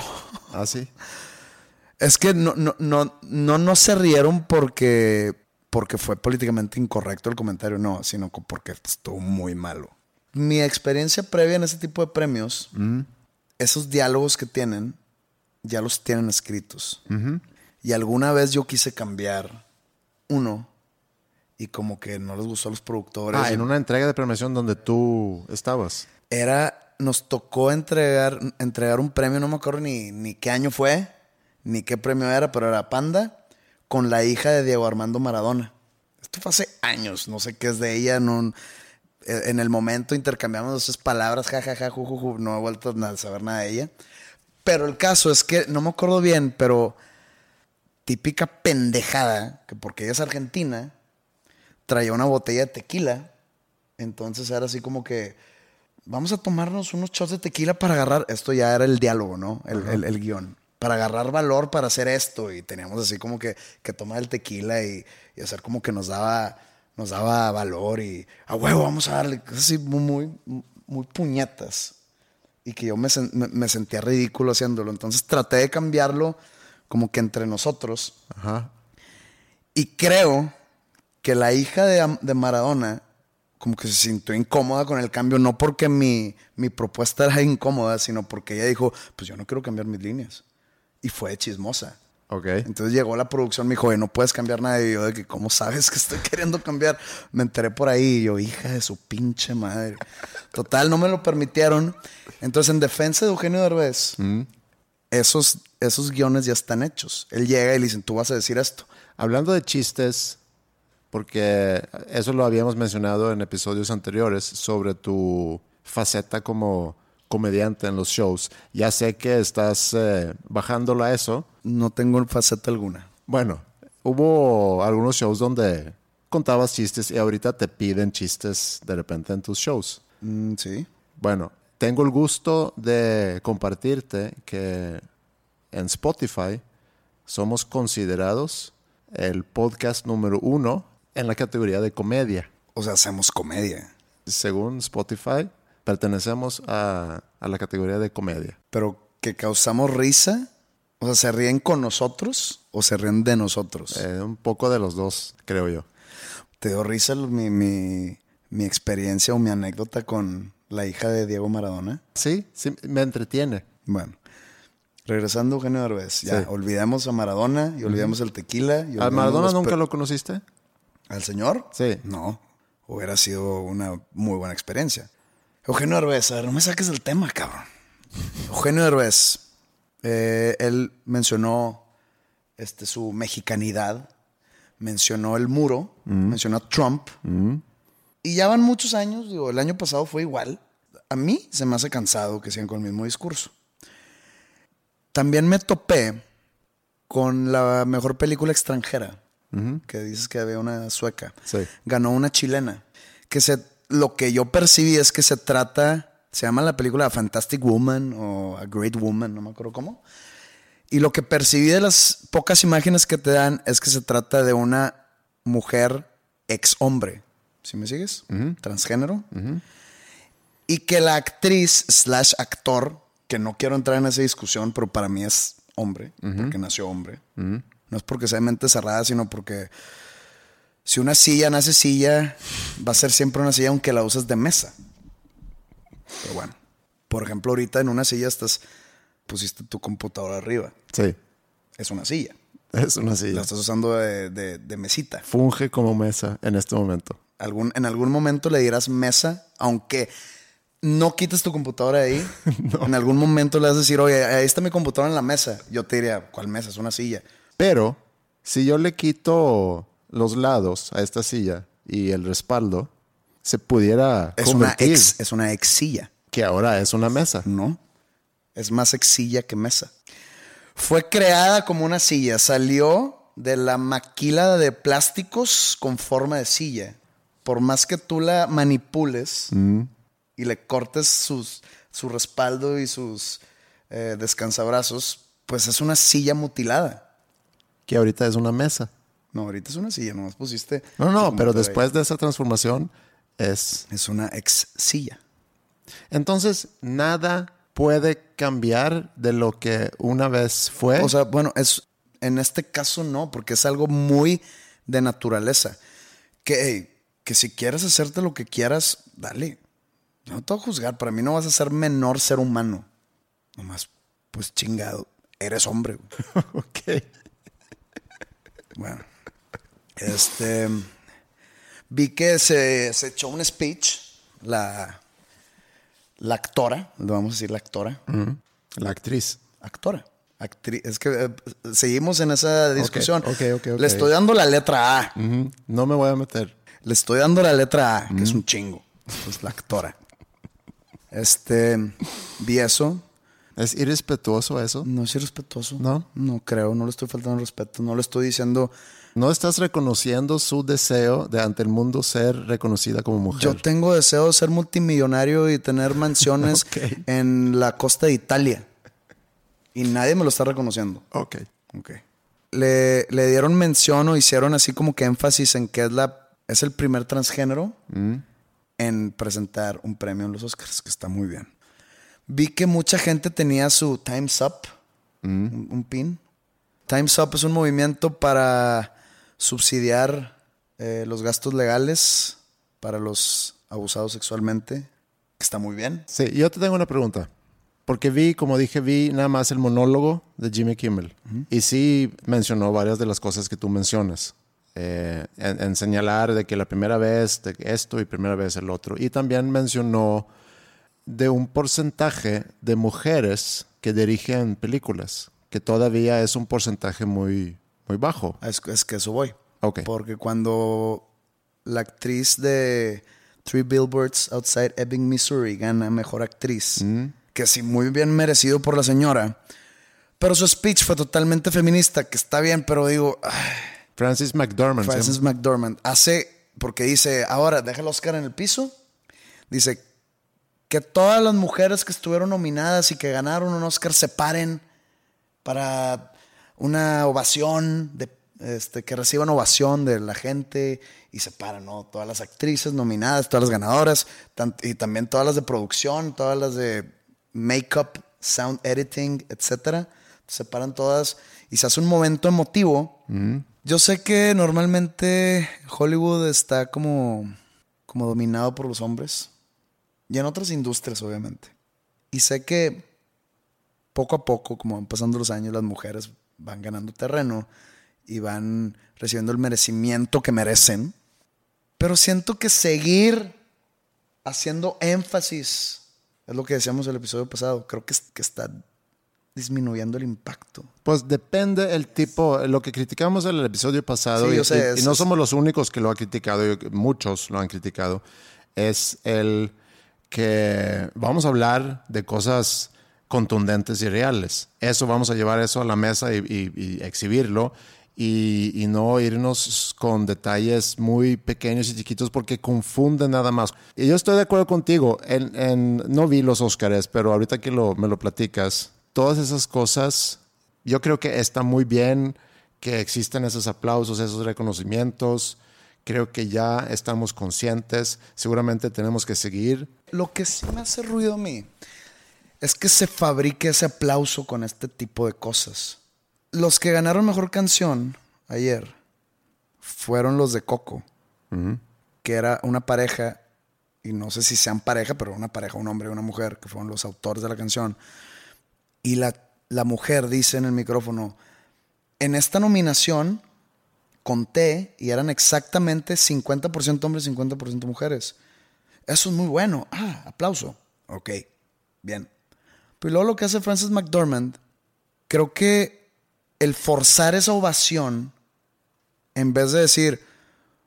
Ah, sí. Es que no, no, no, no, no se rieron porque, porque fue políticamente incorrecto el comentario, no, sino porque estuvo muy malo. Mi experiencia previa en ese tipo de premios, esos diálogos que tienen, ya los tienen escritos. Y alguna vez yo quise cambiar uno y como que no les gustó a los productores. Ah, en una entrega de premiación donde tú estabas. Era, nos tocó entregar, entregar un premio, no me acuerdo ni, ni qué año fue, ni qué premio era, pero era Panda, con la hija de Diego Armando Maradona. Esto fue hace años, no sé qué es de ella, no, en el momento intercambiamos esas palabras, jajaja, jujuju, no he vuelto a saber nada de ella. Pero el caso es que, no me acuerdo bien, pero típica pendejada, que porque ella es argentina, traía una botella de tequila. Entonces era así como que, vamos a tomarnos unos shots de tequila para agarrar, esto ya era el diálogo, ¿no? El, el- el guion. Para agarrar valor para hacer esto. Y teníamos así como que, que tomar el tequila y, y hacer como que nos daba, nos daba valor y, a huevo, vamos a darle. Así muy, muy, muy puñetas. Y que yo me- me sentía ridículo haciéndolo. Entonces traté de cambiarlo como que entre nosotros. Ajá. Y creo que la hija de, de Maradona como que se sintió incómoda con el cambio, no porque mi, mi propuesta era incómoda, sino porque ella dijo, pues yo no quiero cambiar mis líneas. Y fue chismosa. Ok. Entonces llegó la producción, me dijo, "Oye, no puedes cambiar nada. Y yo, de que, ¿cómo sabes que estoy queriendo cambiar? Me enteré por ahí. Y yo, hija de su pinche madre. Total, no me lo permitieron. Entonces, en defensa de Eugenio Derbez, esos, esos guiones ya están hechos. Él llega y le dicen, tú vas a decir esto. Hablando de chistes, porque eso lo habíamos mencionado en episodios anteriores sobre tu faceta como comediante en los shows. Ya sé que estás eh, bajándolo a eso. No tengo faceta alguna. Bueno, hubo algunos shows donde contabas chistes y ahorita te piden chistes de repente en tus shows. Mm, sí. Bueno, tengo el gusto de compartirte que en Spotify somos considerados el podcast número uno en la categoría de comedia. O sea, hacemos comedia. Según Spotify, pertenecemos a, a la categoría de comedia. Pero que causamos risa. O sea, ¿se ríen con nosotros o se ríen de nosotros? Eh, un poco de los dos, creo yo. ¿Te dio risa mi, mi experiencia o mi anécdota con la hija de Diego Maradona? Sí, sí, me entretiene. Bueno, regresando a Eugenio Derbez. Ya, Sí. olvidemos a Maradona y olvidemos el tequila. y ¿A Maradona nunca lo conociste? ¿Al señor? Sí. No, hubiera sido una muy buena experiencia. Eugenio Derbez, a ver, no me saques del tema, cabrón. Eugenio Derbez, eh, él mencionó este, su mexicanidad, mencionó el muro, mencionó a Trump. Y ya van muchos años, digo, el año pasado fue igual. A mí se me hace cansado que sigan con el mismo discurso. También me topé con la mejor película extranjera, que dices que había una sueca. Sí. Ganó una chilena. Que se, lo que yo percibí es que se trata, se llama la película A Fantastic Woman o A Great Woman, no me acuerdo cómo. Y lo que percibí de las pocas imágenes que te dan es que se trata de una mujer ex hombre. ¿Sí me sigues? Transgénero. Y que la actriz slash actor, que no quiero entrar en esa discusión, pero para mí es hombre, porque nació hombre. No es porque sea mente cerrada, sino porque si una silla nace silla, va a ser siempre una silla aunque la uses de mesa. Pero bueno, por ejemplo, ahorita en una silla estás, pusiste tu computadora arriba. Sí, Es una silla. es una silla. La estás usando de, de- de mesita. Funge como mesa en este momento. Algún, en algún momento le dirás mesa, aunque no quites tu computadora de ahí. En algún momento le vas a decir, oye, ahí está mi computadora en la mesa. Yo te diría, ¿cuál mesa? Es una silla. Pero si yo le quito los lados a esta silla y el respaldo, se pudiera Es una, ex, es una ex silla. que ahora es una mesa. No. Es más ex silla que mesa. Fue creada como una silla. Salió de la maquila de plásticos con forma de silla. Por más que tú la manipules y le cortes sus, su respaldo y sus eh, descansabrazos, pues es una silla mutilada. Que ahorita es una mesa. No, ahorita es una silla, nomás pusiste. No, no, pero ahí. después de esa transformación es... Es una ex silla. Entonces, nada puede cambiar de lo que una vez fue. O sea, bueno, es en este caso no, porque es algo muy de naturaleza. Que, hey, que si quieres hacerte lo que quieras, dale. No te voy a juzgar. Para mí no vas a ser menor ser humano. Nomás, pues chingado. Eres hombre. güey. ok. Bueno. Este. Vi que se, se echó un speech. La. La actora. Le vamos a decir la actora. La actriz. Actora. Actriz. Es que eh, seguimos en esa discusión. ok, ok, ok. Le estoy dando la letra A. No me voy a meter. Le estoy dando la letra A, que es un chingo. Es la actora. Este. Vi eso. ¿Es irrespetuoso eso? No es irrespetuoso. ¿No? No creo. No le estoy faltando respeto. No le estoy diciendo. ¿No estás reconociendo su deseo de ante el mundo ser reconocida como mujer? Yo tengo deseo de ser multimillonario y tener mansiones en la costa de Italia. Y nadie me lo está reconociendo. Ok. Ok. Le, le dieron mención o hicieron así como que énfasis en que es, la, es el primer transgénero en presentar un premio en los Oscars, que está muy bien. Vi que mucha gente tenía su Time's Up, un, un pin. Time's Up es un movimiento para subsidiar eh, los gastos legales para los abusados sexualmente, que está muy bien. Sí, yo te tengo una pregunta. Porque vi, como dije, vi nada más el monólogo de Jimmy Kimmel. Y sí mencionó varias de las cosas que tú mencionas. Eh, en, en señalar de que la primera vez de esto y primera vez el otro. Y también mencionó de un porcentaje de mujeres que dirigen películas, que todavía es un porcentaje muy, muy bajo. Es, es que eso voy. Porque cuando la actriz de Three Billboards Outside Ebbing, Missouri gana Mejor Actriz, que sí, muy bien merecido por la señora, pero su speech fue totalmente feminista, que está bien, pero digo, ay, Francis McDormand. llama. McDormand hace, porque dice, ahora deja el Oscar en el piso, dice que todas las mujeres que estuvieron nominadas y que ganaron un Oscar se paren para una ovación, de, este, que reciban ovación de la gente y se paran, ¿no? Todas las actrices nominadas, todas las ganadoras, y también todas las de producción, todas las de makeup, sound editing, etcétera. Se paran todas y se hace un momento emotivo. Yo sé que normalmente Hollywood está como, como dominado por los hombres y en otras industrias, obviamente. Y sé que poco a poco, como van pasando los años, las mujeres van ganando terreno y van recibiendo el merecimiento que merecen. Pero siento que seguir haciendo énfasis, es lo que decíamos el episodio pasado, creo que, que está disminuyendo el impacto. Pues depende el tipo, lo que criticamos en el episodio pasado, Sí, y, yo sé, y- y es- no somos los únicos que lo han criticado, muchos lo han criticado, es el que vamos a hablar de cosas contundentes y reales. Eso vamos a llevar eso a la mesa y, exhibirlo y, y no irnos con detalles muy pequeños y chiquitos porque confunden nada más. Y yo estoy de acuerdo contigo, en, en- no vi los Óscares, pero ahorita que lo, me lo platicas, todas esas cosas, yo creo que está muy bien que existen esos aplausos, esos reconocimientos. Creo que ya estamos conscientes, seguramente tenemos que seguir. Lo que sí me hace ruido a mí es que se fabrique ese aplauso con este tipo de cosas. Los que ganaron mejor canción ayer fueron los de Coco, que era una pareja, y no sé si sean pareja, pero una pareja, un hombre y una mujer, que fueron los autores de la canción. Y la, la mujer dice en el micrófono, en esta nominación conté y eran exactamente 50% hombres, 50% mujeres. Eso es muy bueno. Ah, aplauso. Ok, bien. Pero luego lo que hace Francis McDormand, creo que el forzar esa ovación, en vez de decir,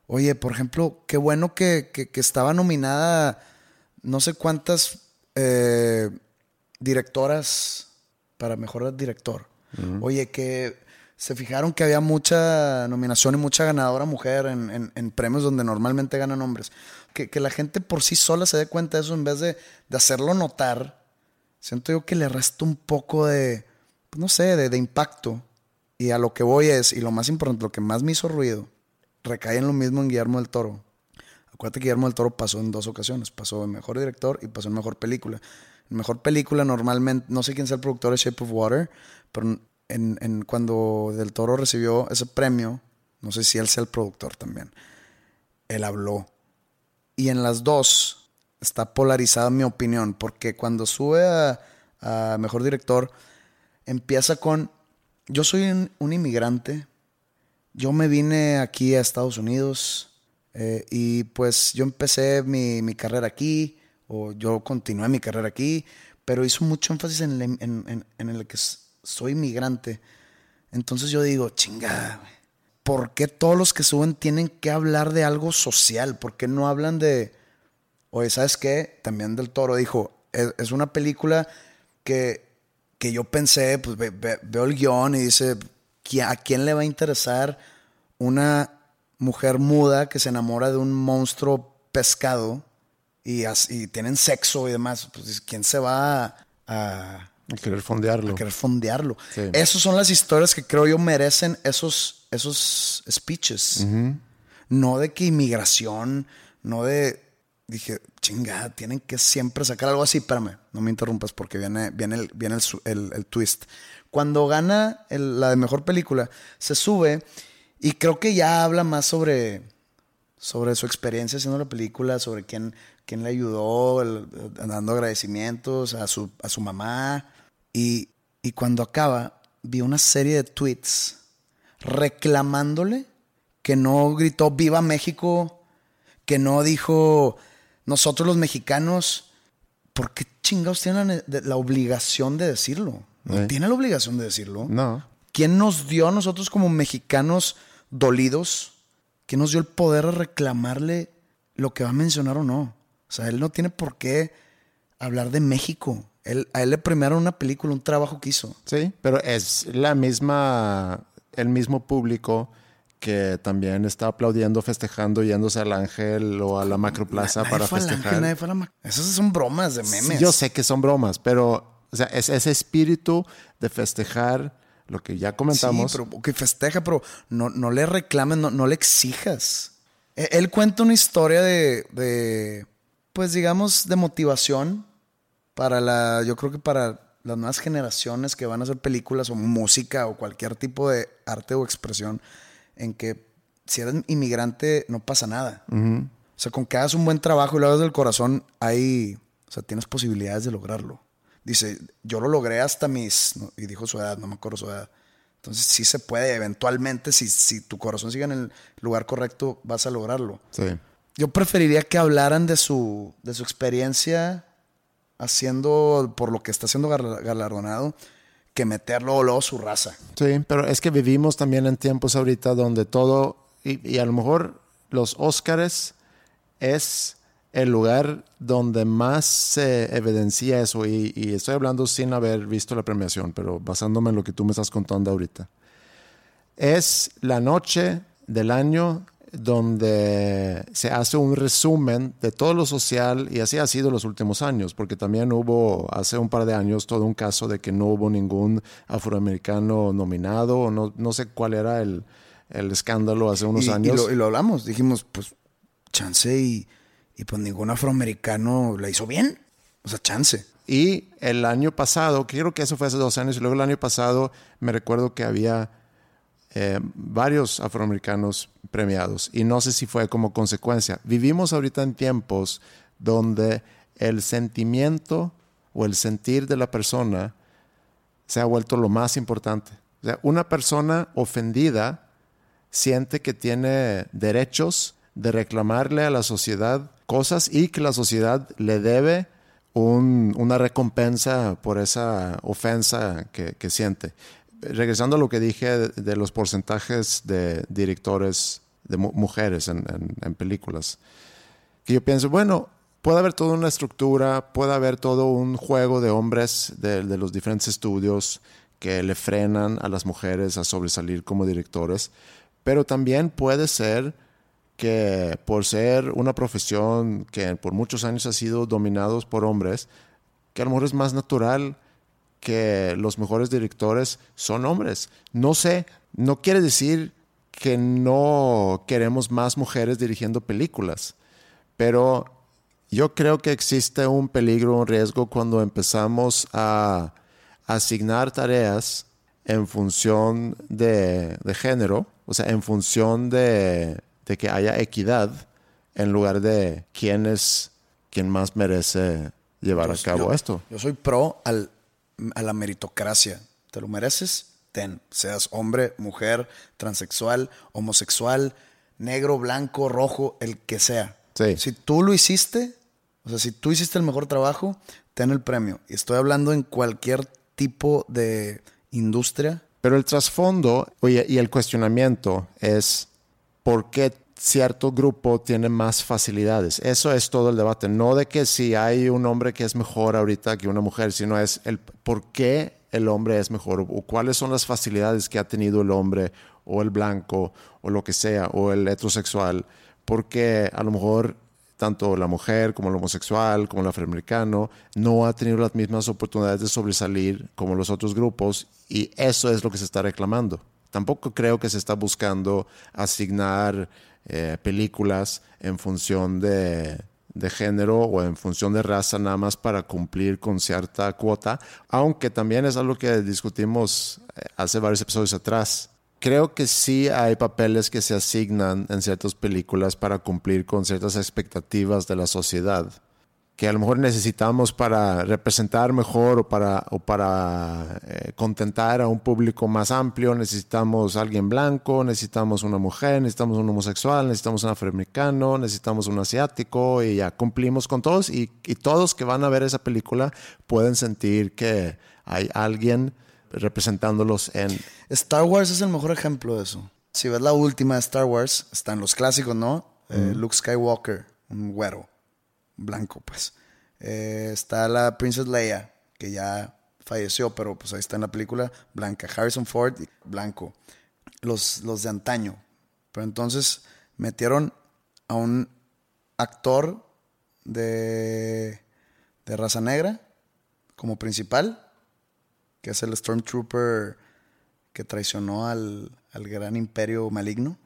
oye, por ejemplo, qué bueno que, que, estaba nominada no sé cuántas eh, directoras para mejor director. Oye, que se fijaron que había mucha nominación y mucha ganadora mujer en, premios donde normalmente ganan hombres. Que, la gente por sí sola se dé cuenta de eso en vez de, hacerlo notar. Siento yo que le resta un poco de, pues no sé, de, impacto. Y a lo que voy es, y lo más importante, lo que más me hizo ruido, recae en lo mismo en Guillermo del Toro. Acuérdate que Guillermo del Toro pasó en dos ocasiones. Pasó en Mejor Director y pasó en Mejor Película. En Mejor Película normalmente, no sé quién sea el productor de Shape of Water, pero en, cuando Del Toro recibió ese premio, no sé si él sea el productor también, él habló. Y en las dos está polarizada mi opinión, porque cuando sube a, Mejor Director, empieza con, yo soy un, inmigrante, yo me vine aquí a Estados Unidos eh, y pues yo empecé mi, mi, carrera aquí, o yo continué mi carrera aquí, pero hizo mucho énfasis en en, en el que soy migrante. Entonces yo digo, chingada, ¿por qué todos los que suben tienen que hablar de algo social? ¿Por qué no hablan de, oye, ¿sabes qué? También del toro dijo, es, una película que, que, yo pensé, pues veo el guion y dice, ¿a quién le va a interesar una mujer muda que se enamora de un monstruo pescado y, y tienen sexo y demás? Pues, ¿quién se va a a querer fondearlo. A querer fondearlo. Esas son las historias que creo yo merecen esos, esos speeches. No de que inmigración, no de. Dije, chinga, tienen que siempre sacar algo así. Espérame, no me interrumpas porque viene, viene, el, viene el, twist. Cuando gana la de mejor película, se sube y creo que ya habla más sobre, sobre su experiencia haciendo la película, sobre quién, quién le ayudó, dando agradecimientos a su, a su mamá, y, cuando acaba, vi una serie de tweets reclamándole que no gritó Viva México, que no dijo nosotros los mexicanos. ¿Por qué chingados tienen la, obligación de decirlo? No tiene la obligación de decirlo. No. ¿Quién nos dio a nosotros como mexicanos dolidos? ¿Quién nos dio el poder de reclamarle lo que va a mencionar o no? O sea, él no tiene por qué hablar de México a él le premiaron una película, un trabajo que hizo. Sí, pero es la misma, el mismo público que también está aplaudiendo, festejando, yéndose al Ángel o a la Macroplaza para festejar. Esas son bromas de memes. yo sé que son bromas, pero o sea, es ese espíritu de festejar lo que ya comentamos. Sí, pero que festeja, pero no, no le reclames, no, no, le exijas. E, él, cuenta una historia de, de, pues digamos, de motivación para la, yo creo que para las nuevas generaciones que van a hacer películas o música o cualquier tipo de arte o expresión, en que si eres inmigrante no pasa nada. O sea, con que hagas un buen trabajo y lo hagas del corazón, hay, o sea, tienes posibilidades de lograrlo. Dice, yo lo logré hasta mis, y dijo su edad, no me acuerdo su edad. Entonces sí se puede, eventualmente, si, si tu corazón sigue en el lugar correcto, vas a lograrlo. Sí. Yo preferiría que hablaran de su, de su experiencia haciendo por lo que está siendo galardonado que meterlo luego su raza. Sí, pero es que vivimos también en tiempos ahorita donde todo, y, a lo mejor los Óscares es el lugar donde más se evidencia eso, y, estoy hablando sin haber visto la premiación, pero basándome en lo que tú me estás contando ahorita. Es la noche del año donde se hace un resumen de todo lo social y así ha sido los últimos años, porque también hubo hace un par de años todo un caso de que no hubo ningún afroamericano nominado, no, no sé cuál era el, escándalo hace unos años. Y lo, hablamos, dijimos, pues chance y, y pues ningún afroamericano la hizo bien, o sea, chance. Y el año pasado, creo que eso fue hace dos años, y luego el año pasado me recuerdo que había eh, varios afroamericanos premiados y no sé si fue como consecuencia. Vivimos ahorita en tiempos donde el sentimiento o el sentir de la persona se ha vuelto lo más importante. Una persona ofendida siente que tiene derechos de reclamarle a la sociedad cosas y que la sociedad le debe una recompensa por esa ofensa que, siente. Regresando a lo que dije de, los porcentajes de directores de mujeres en, películas, que yo pienso, bueno, puede haber toda una estructura, puede haber todo un juego de hombres de, los diferentes estudios que le frenan a las mujeres a sobresalir como directores, pero también puede ser que por ser una profesión que por muchos años ha sido dominados por hombres, que a lo mejor es más natural que los mejores directores son hombres. No sé, no quiere decir que no queremos más mujeres dirigiendo películas, pero yo creo que existe un peligro, un riesgo cuando empezamos a asignar tareas en función de, de género, o sea, en función de de que haya equidad en lugar de quién es quien más merece llevar a cabo esto. Yo soy pro al, a la meritocracia. ¿Te lo mereces? Ten. Seas hombre, mujer, transexual, homosexual, negro, blanco, rojo, el que sea. Si tú lo hiciste, o sea, si tú hiciste el mejor trabajo, ten el premio. Y estoy hablando en cualquier tipo de industria. Pero el trasfondo oye, y el cuestionamiento es por qué cierto grupo tiene más facilidades. Eso es todo el debate. No de que si hay un hombre que es mejor ahorita que una mujer, sino es el por qué el hombre es mejor o cuáles son las facilidades que ha tenido el hombre o el blanco o lo que sea o el heterosexual. Porque a lo mejor tanto la mujer como el homosexual, como el afroamericano, no ha tenido las mismas oportunidades de sobresalir como los otros grupos y eso es lo que se está reclamando. Tampoco creo que se está buscando asignar eh, películas en función de, género o en función de raza nada más para cumplir con cierta cuota, aunque también es algo que discutimos eh, hace varios episodios atrás. Creo que sí hay papeles que se asignan en ciertas películas para cumplir con ciertas expectativas de la sociedad que a lo mejor necesitamos para representar mejor o para, o para eh, contentar a un público más amplio. Necesitamos alguien blanco, necesitamos una mujer, necesitamos un homosexual, necesitamos un afroamericano, necesitamos un asiático y ya cumplimos con todos y, y todos que van a ver esa película pueden sentir que hay alguien representándolos en... Star Wars es el mejor ejemplo de eso. Si ves la última de Star Wars, están los clásicos, ¿no? Eh, Luke Skywalker, un güero blanco, pues. Eh, está la Princess Leia, que ya falleció, pero pues ahí está en la película, blanca. Harrison Ford, blanco. Los, los de antaño. Pero entonces metieron a un actor de, de raza negra como principal, que es el Stormtrooper que traicionó al, al gran imperio maligno.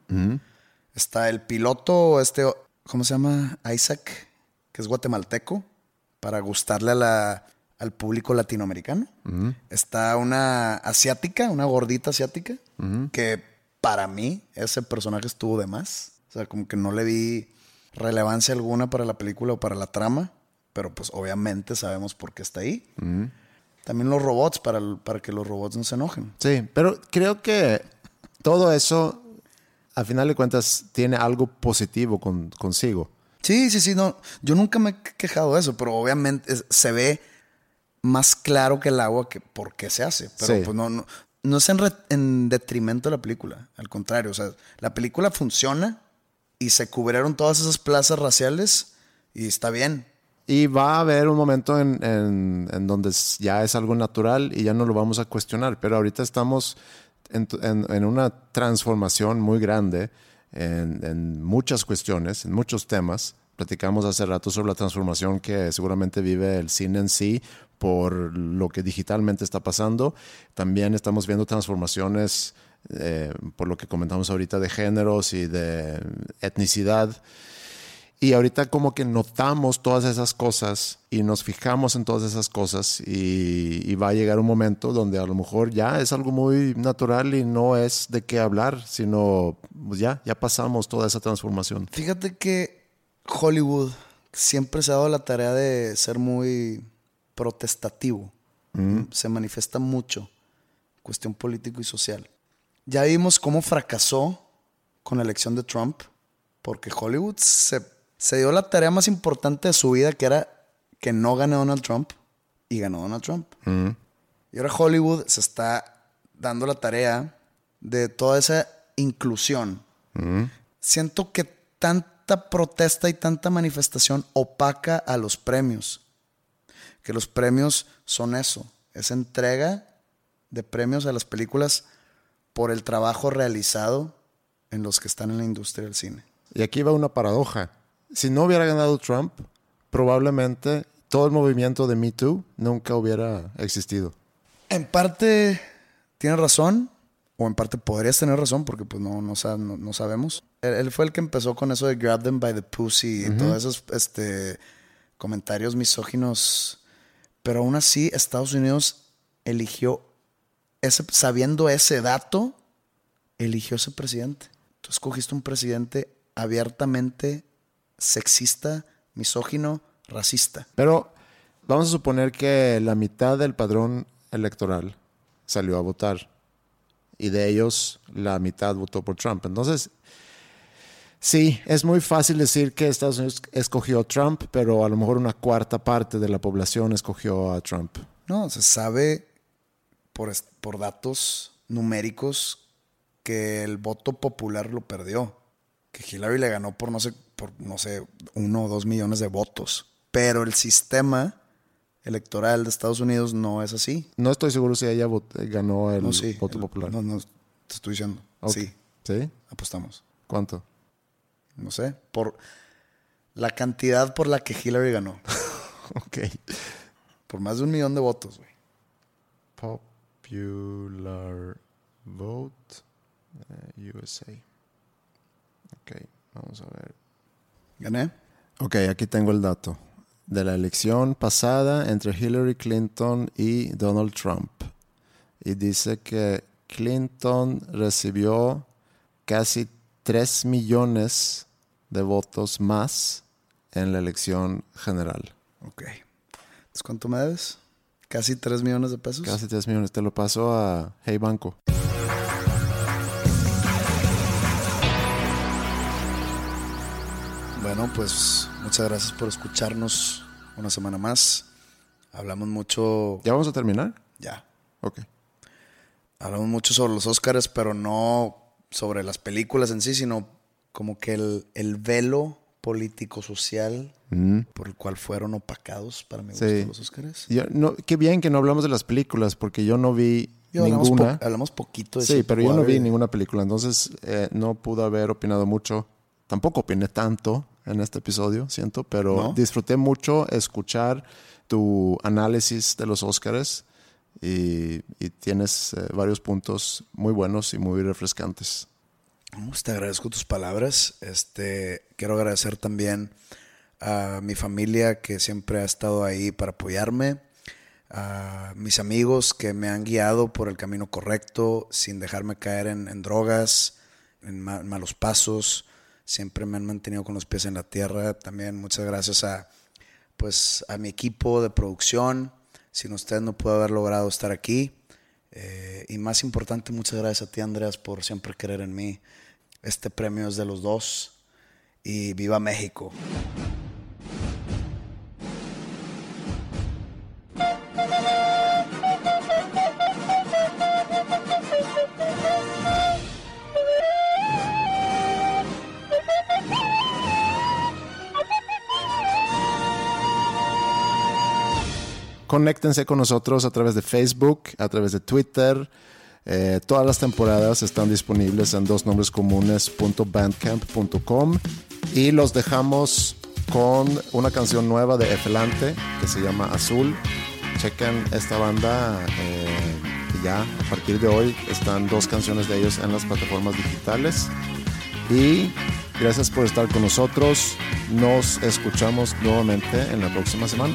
Está el piloto, este, ¿cómo se llama? Isaac que es guatemalteco, para gustarle a la, al público latinoamericano. Está una asiática, una gordita asiática, que para mí ese personaje estuvo de más. O sea, como que no le vi relevancia alguna para la película o para la trama, pero pues obviamente sabemos por qué está ahí. También los robots, para, para que los robots no se enojen. Sí, pero creo que todo eso, al final de cuentas, tiene algo positivo con, consigo. Sí, sí, sí, no. Yo nunca me he quejado de eso, pero obviamente se ve más claro que el agua que por qué se hace. Pero pues no, no, no es en, detrimento de la película. Al contrario, o sea, la película funciona y se cubrieron todas esas plazas raciales y está bien. Y va a haber un momento en, en, donde ya es algo natural y ya no lo vamos a cuestionar. Pero ahorita estamos en, en una transformación muy grande en, muchas cuestiones, en muchos temas. Platicamos hace rato sobre la transformación que seguramente vive el cine en sí por lo que digitalmente está pasando. También estamos viendo transformaciones eh, por lo que comentamos ahorita de géneros y de etnicidad. Y ahorita como que notamos todas esas cosas y nos fijamos en todas esas cosas y, va a llegar un momento donde a lo mejor ya es algo muy natural y no es de qué hablar, sino pues ya, ya pasamos toda esa transformación. Fíjate que Hollywood siempre se ha dado la tarea de ser muy protestativo. Se manifiesta mucho, cuestión político y social. Ya vimos cómo fracasó con la elección de Trump, porque Hollywood se se dio la tarea más importante de su vida, que era que no gane Donald Trump y ganó Donald Trump. Y ahora Hollywood se está dando la tarea de toda esa inclusión. Siento que tanta protesta y tanta manifestación opaca a los premios. Que los premios son eso, es entrega de premios a las películas por el trabajo realizado en los que están en la industria del cine. Y aquí va una paradoja. Si no hubiera ganado Trump, probablemente todo el movimiento de Me Too nunca hubiera existido. En parte tiene razón, o en parte podrías tener razón, porque pues no, no, no, sabemos. Él, fue el que empezó con eso de grab them by the pussy y todos esos este, comentarios misóginos. Pero aún así, Estados Unidos eligió, ese, sabiendo ese dato, eligió ese presidente. Tú escogiste un presidente abiertamente sexista, misógino, racista. Pero vamos a suponer que la mitad del padrón electoral salió a votar y de ellos la mitad votó por Trump. Entonces, sí, es muy fácil decir que Estados Unidos escogió a Trump, pero a lo mejor una cuarta parte de la población escogió a Trump. No, se sabe por, por datos numéricos que el voto popular lo perdió. Que Hillary le ganó por no sé, por no sé, uno o dos millones de votos. Pero el sistema electoral de Estados Unidos no es así. No estoy seguro si ella ganó el voto popular. No, no, te estoy diciendo. Sí. ¿Sí? Apostamos. ¿Cuánto? No sé. Por la cantidad por la que Hillary ganó. ok. Por más de un millón de votos, güey. Popular vote eh, USA. Ok, vamos a ver. ¿Gané? Ok, aquí tengo el dato de la elección pasada entre Hillary Clinton y Donald Trump. Y dice que Clinton recibió casi 3 millones de votos más en la elección general. Ok. ¿cuánto me debes? ¿Casi 3 millones de pesos? Casi 3 millones. Te lo paso a Hey Banco. Bueno, pues muchas gracias por escucharnos una semana más. Hablamos mucho. ¿Ya vamos a terminar? Ya. Ok. Hablamos mucho sobre los Oscars, pero no sobre las películas en sí, sino como que el, velo político-social mm. por el cual fueron opacados para mi gusto los Oscars. no, qué bien que no hablamos de las películas, porque yo no vi ninguna. Hablamos, poquito de Sí, pero yo no vi ninguna película, entonces eh, no pude haber opinado mucho. Tampoco opiné tanto en este episodio, siento, pero disfruté mucho escuchar tu análisis de los Óscares y, tienes eh, varios puntos muy buenos y muy refrescantes. Te agradezco tus palabras. Este, quiero agradecer también a mi familia que siempre ha estado ahí para apoyarme, a mis amigos que me han guiado por el camino correcto sin dejarme caer en, drogas, en malos pasos siempre me han mantenido con los pies en la tierra. También muchas gracias a, pues, a mi equipo de producción. Sin ustedes no puedo haber logrado estar aquí. Eh, y más importante, muchas gracias a ti, Andreas, por siempre creer en mí. Este premio es de los dos. Y viva México. Conéctense con nosotros a través de Facebook, a través de Twitter. Eh, todas las temporadas están disponibles en dosnombrescomunes.bandcamp.com y los dejamos con una canción nueva de Efelante que se llama Azul. Chequen esta banda eh, ya a partir de hoy están dos canciones de ellos en las plataformas digitales. Y gracias por estar con nosotros. Nos escuchamos nuevamente en la próxima semana.